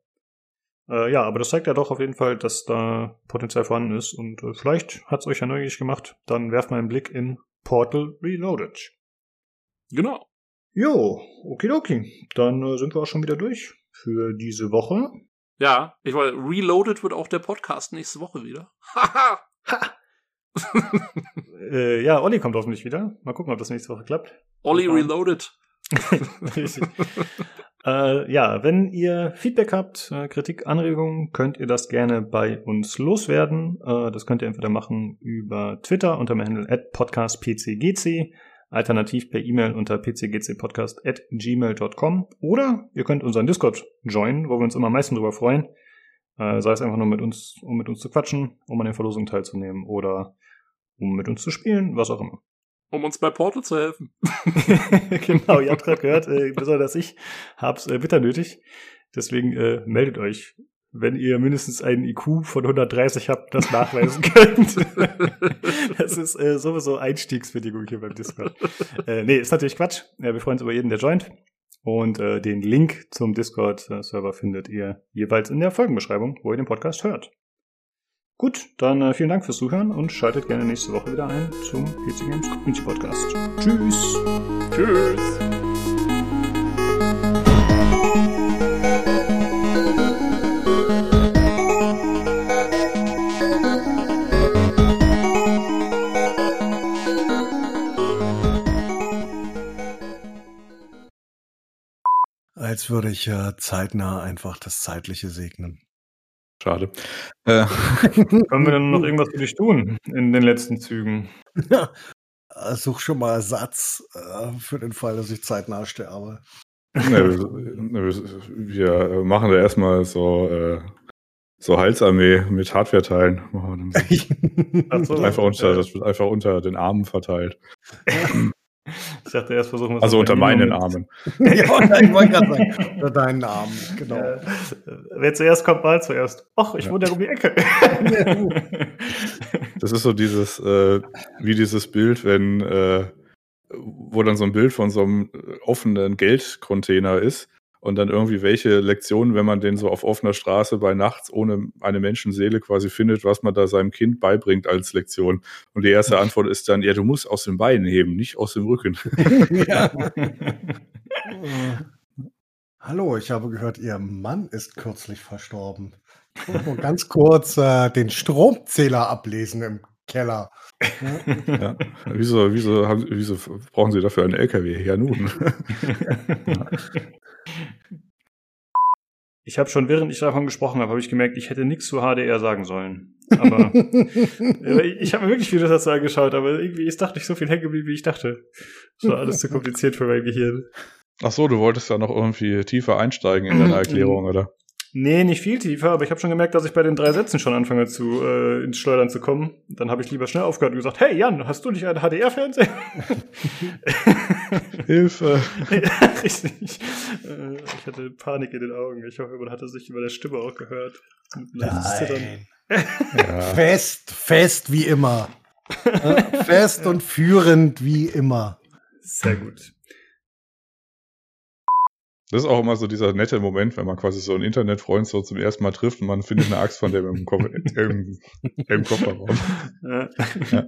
Äh, ja, aber das zeigt ja doch auf jeden Fall, dass da Potenzial vorhanden ist und äh, vielleicht hat es euch ja neugierig gemacht. Dann werft mal einen Blick in Portal Reloaded. Genau. Jo, okidoki. Dann äh, sind wir auch schon wieder durch für diese Woche. Ja, ich wollte, Reloaded wird auch der Podcast nächste Woche wieder. Haha! ha! Äh, ja, Olli kommt hoffentlich wieder. Mal gucken, ob das nächste Woche klappt. Olli Reloaded. äh, ja, wenn ihr Feedback habt, äh, Kritik, Anregungen, könnt ihr das gerne bei uns loswerden. Äh, das könnt ihr entweder machen über Twitter unter dem Handle at podcastpcgc, alternativ per E-Mail unter pcgcpodcast at gmail.com oder ihr könnt unseren Discord joinen, wo wir uns immer am meisten drüber freuen. Äh, sei es einfach nur mit uns, um mit uns zu quatschen, um an den Verlosungen teilzunehmen oder um mit uns zu spielen, was auch immer. Um uns bei Portal zu helfen. genau, ihr habt gerade gehört, äh, besonders ich hab's äh, bitter nötig. Deswegen äh, meldet euch, wenn ihr mindestens einen IQ von 130 habt, das nachweisen könnt. das ist äh, sowieso Einstiegsbedingung hier beim Discord. Äh, nee, ist natürlich Quatsch. Ja, wir freuen uns über jeden, der joint. Und äh, den Link zum Discord-Server findet ihr jeweils in der Folgenbeschreibung, wo ihr den Podcast hört. Gut, dann äh, vielen Dank fürs Zuhören und schaltet gerne nächste Woche wieder ein zum PC Games Community Podcast. Tschüss. Tschüss. als würde ich äh, zeitnah einfach das Zeitliche segnen. Schade. Äh, Können wir denn noch irgendwas für dich tun in den letzten Zügen? Äh, Such schon mal Ersatz äh, für den Fall, dass ich zeitnah sterbe. ne, wir, wir machen da erstmal so, äh, so Halsarmee mit Hardware-Teilen. So. Einfach unter, das wird einfach unter den Armen verteilt. Ich dachte erst versuchen wir es Also unter ein meinen Armen. ja, ich wollte gerade sagen, unter deinen Namen, genau. Ja. Wer zuerst kommt, mal zuerst. Och, ich Ja. wohne ja um die Ecke. Das ist so dieses, äh, wie dieses Bild, wenn, äh, wo dann so ein Bild von so einem offenen Geldcontainer ist und dann irgendwie welche Lektionen, wenn man den so auf offener Straße bei nachts ohne eine Menschenseele quasi findet, was man da seinem Kind beibringt als Lektion. Und die erste Antwort ist dann, ja, du musst aus den Beinen heben, nicht aus dem Rücken. ja. Hallo, ich habe gehört, Ihr Mann ist kürzlich verstorben. Nur ganz kurz äh, den Stromzähler ablesen im Keller. Ja. Ja. Wieso, wieso, haben, wieso brauchen Sie dafür einen LKW? Ja, nun. Ich habe schon, während ich davon gesprochen habe, habe ich gemerkt, ich hätte nichts zu HDR sagen sollen. Aber äh, ich habe mir wirklich vieles dazu angeschaut, aber irgendwie ist doch nicht so viel hängen geblieben, wie ich dachte. Das war alles zu kompliziert für mein Gehirn. Ach so, du wolltest da noch irgendwie tiefer einsteigen in deiner Erklärung, oder? Nee, nicht viel tiefer, aber ich habe schon gemerkt, dass ich bei den drei Sätzen schon anfange zu äh, ins Schleudern zu kommen. Dann habe ich lieber schnell aufgehört und gesagt, hey Jan, hast du nicht einen HDR-Fernseher? Hilfe! ja, richtig. Äh, ich hatte Panik in den Augen. Ich hoffe, man hatte sich über der Stimme auch gehört. Zittern. Ja. Fest, fest wie immer. Äh, fest und führend wie immer. Sehr gut. Das ist auch immer so dieser nette Moment, wenn man quasi so einen Internetfreund so zum ersten Mal trifft und man findet eine Axt von dem im, Ko im, im Kofferraum. Ja. Ja.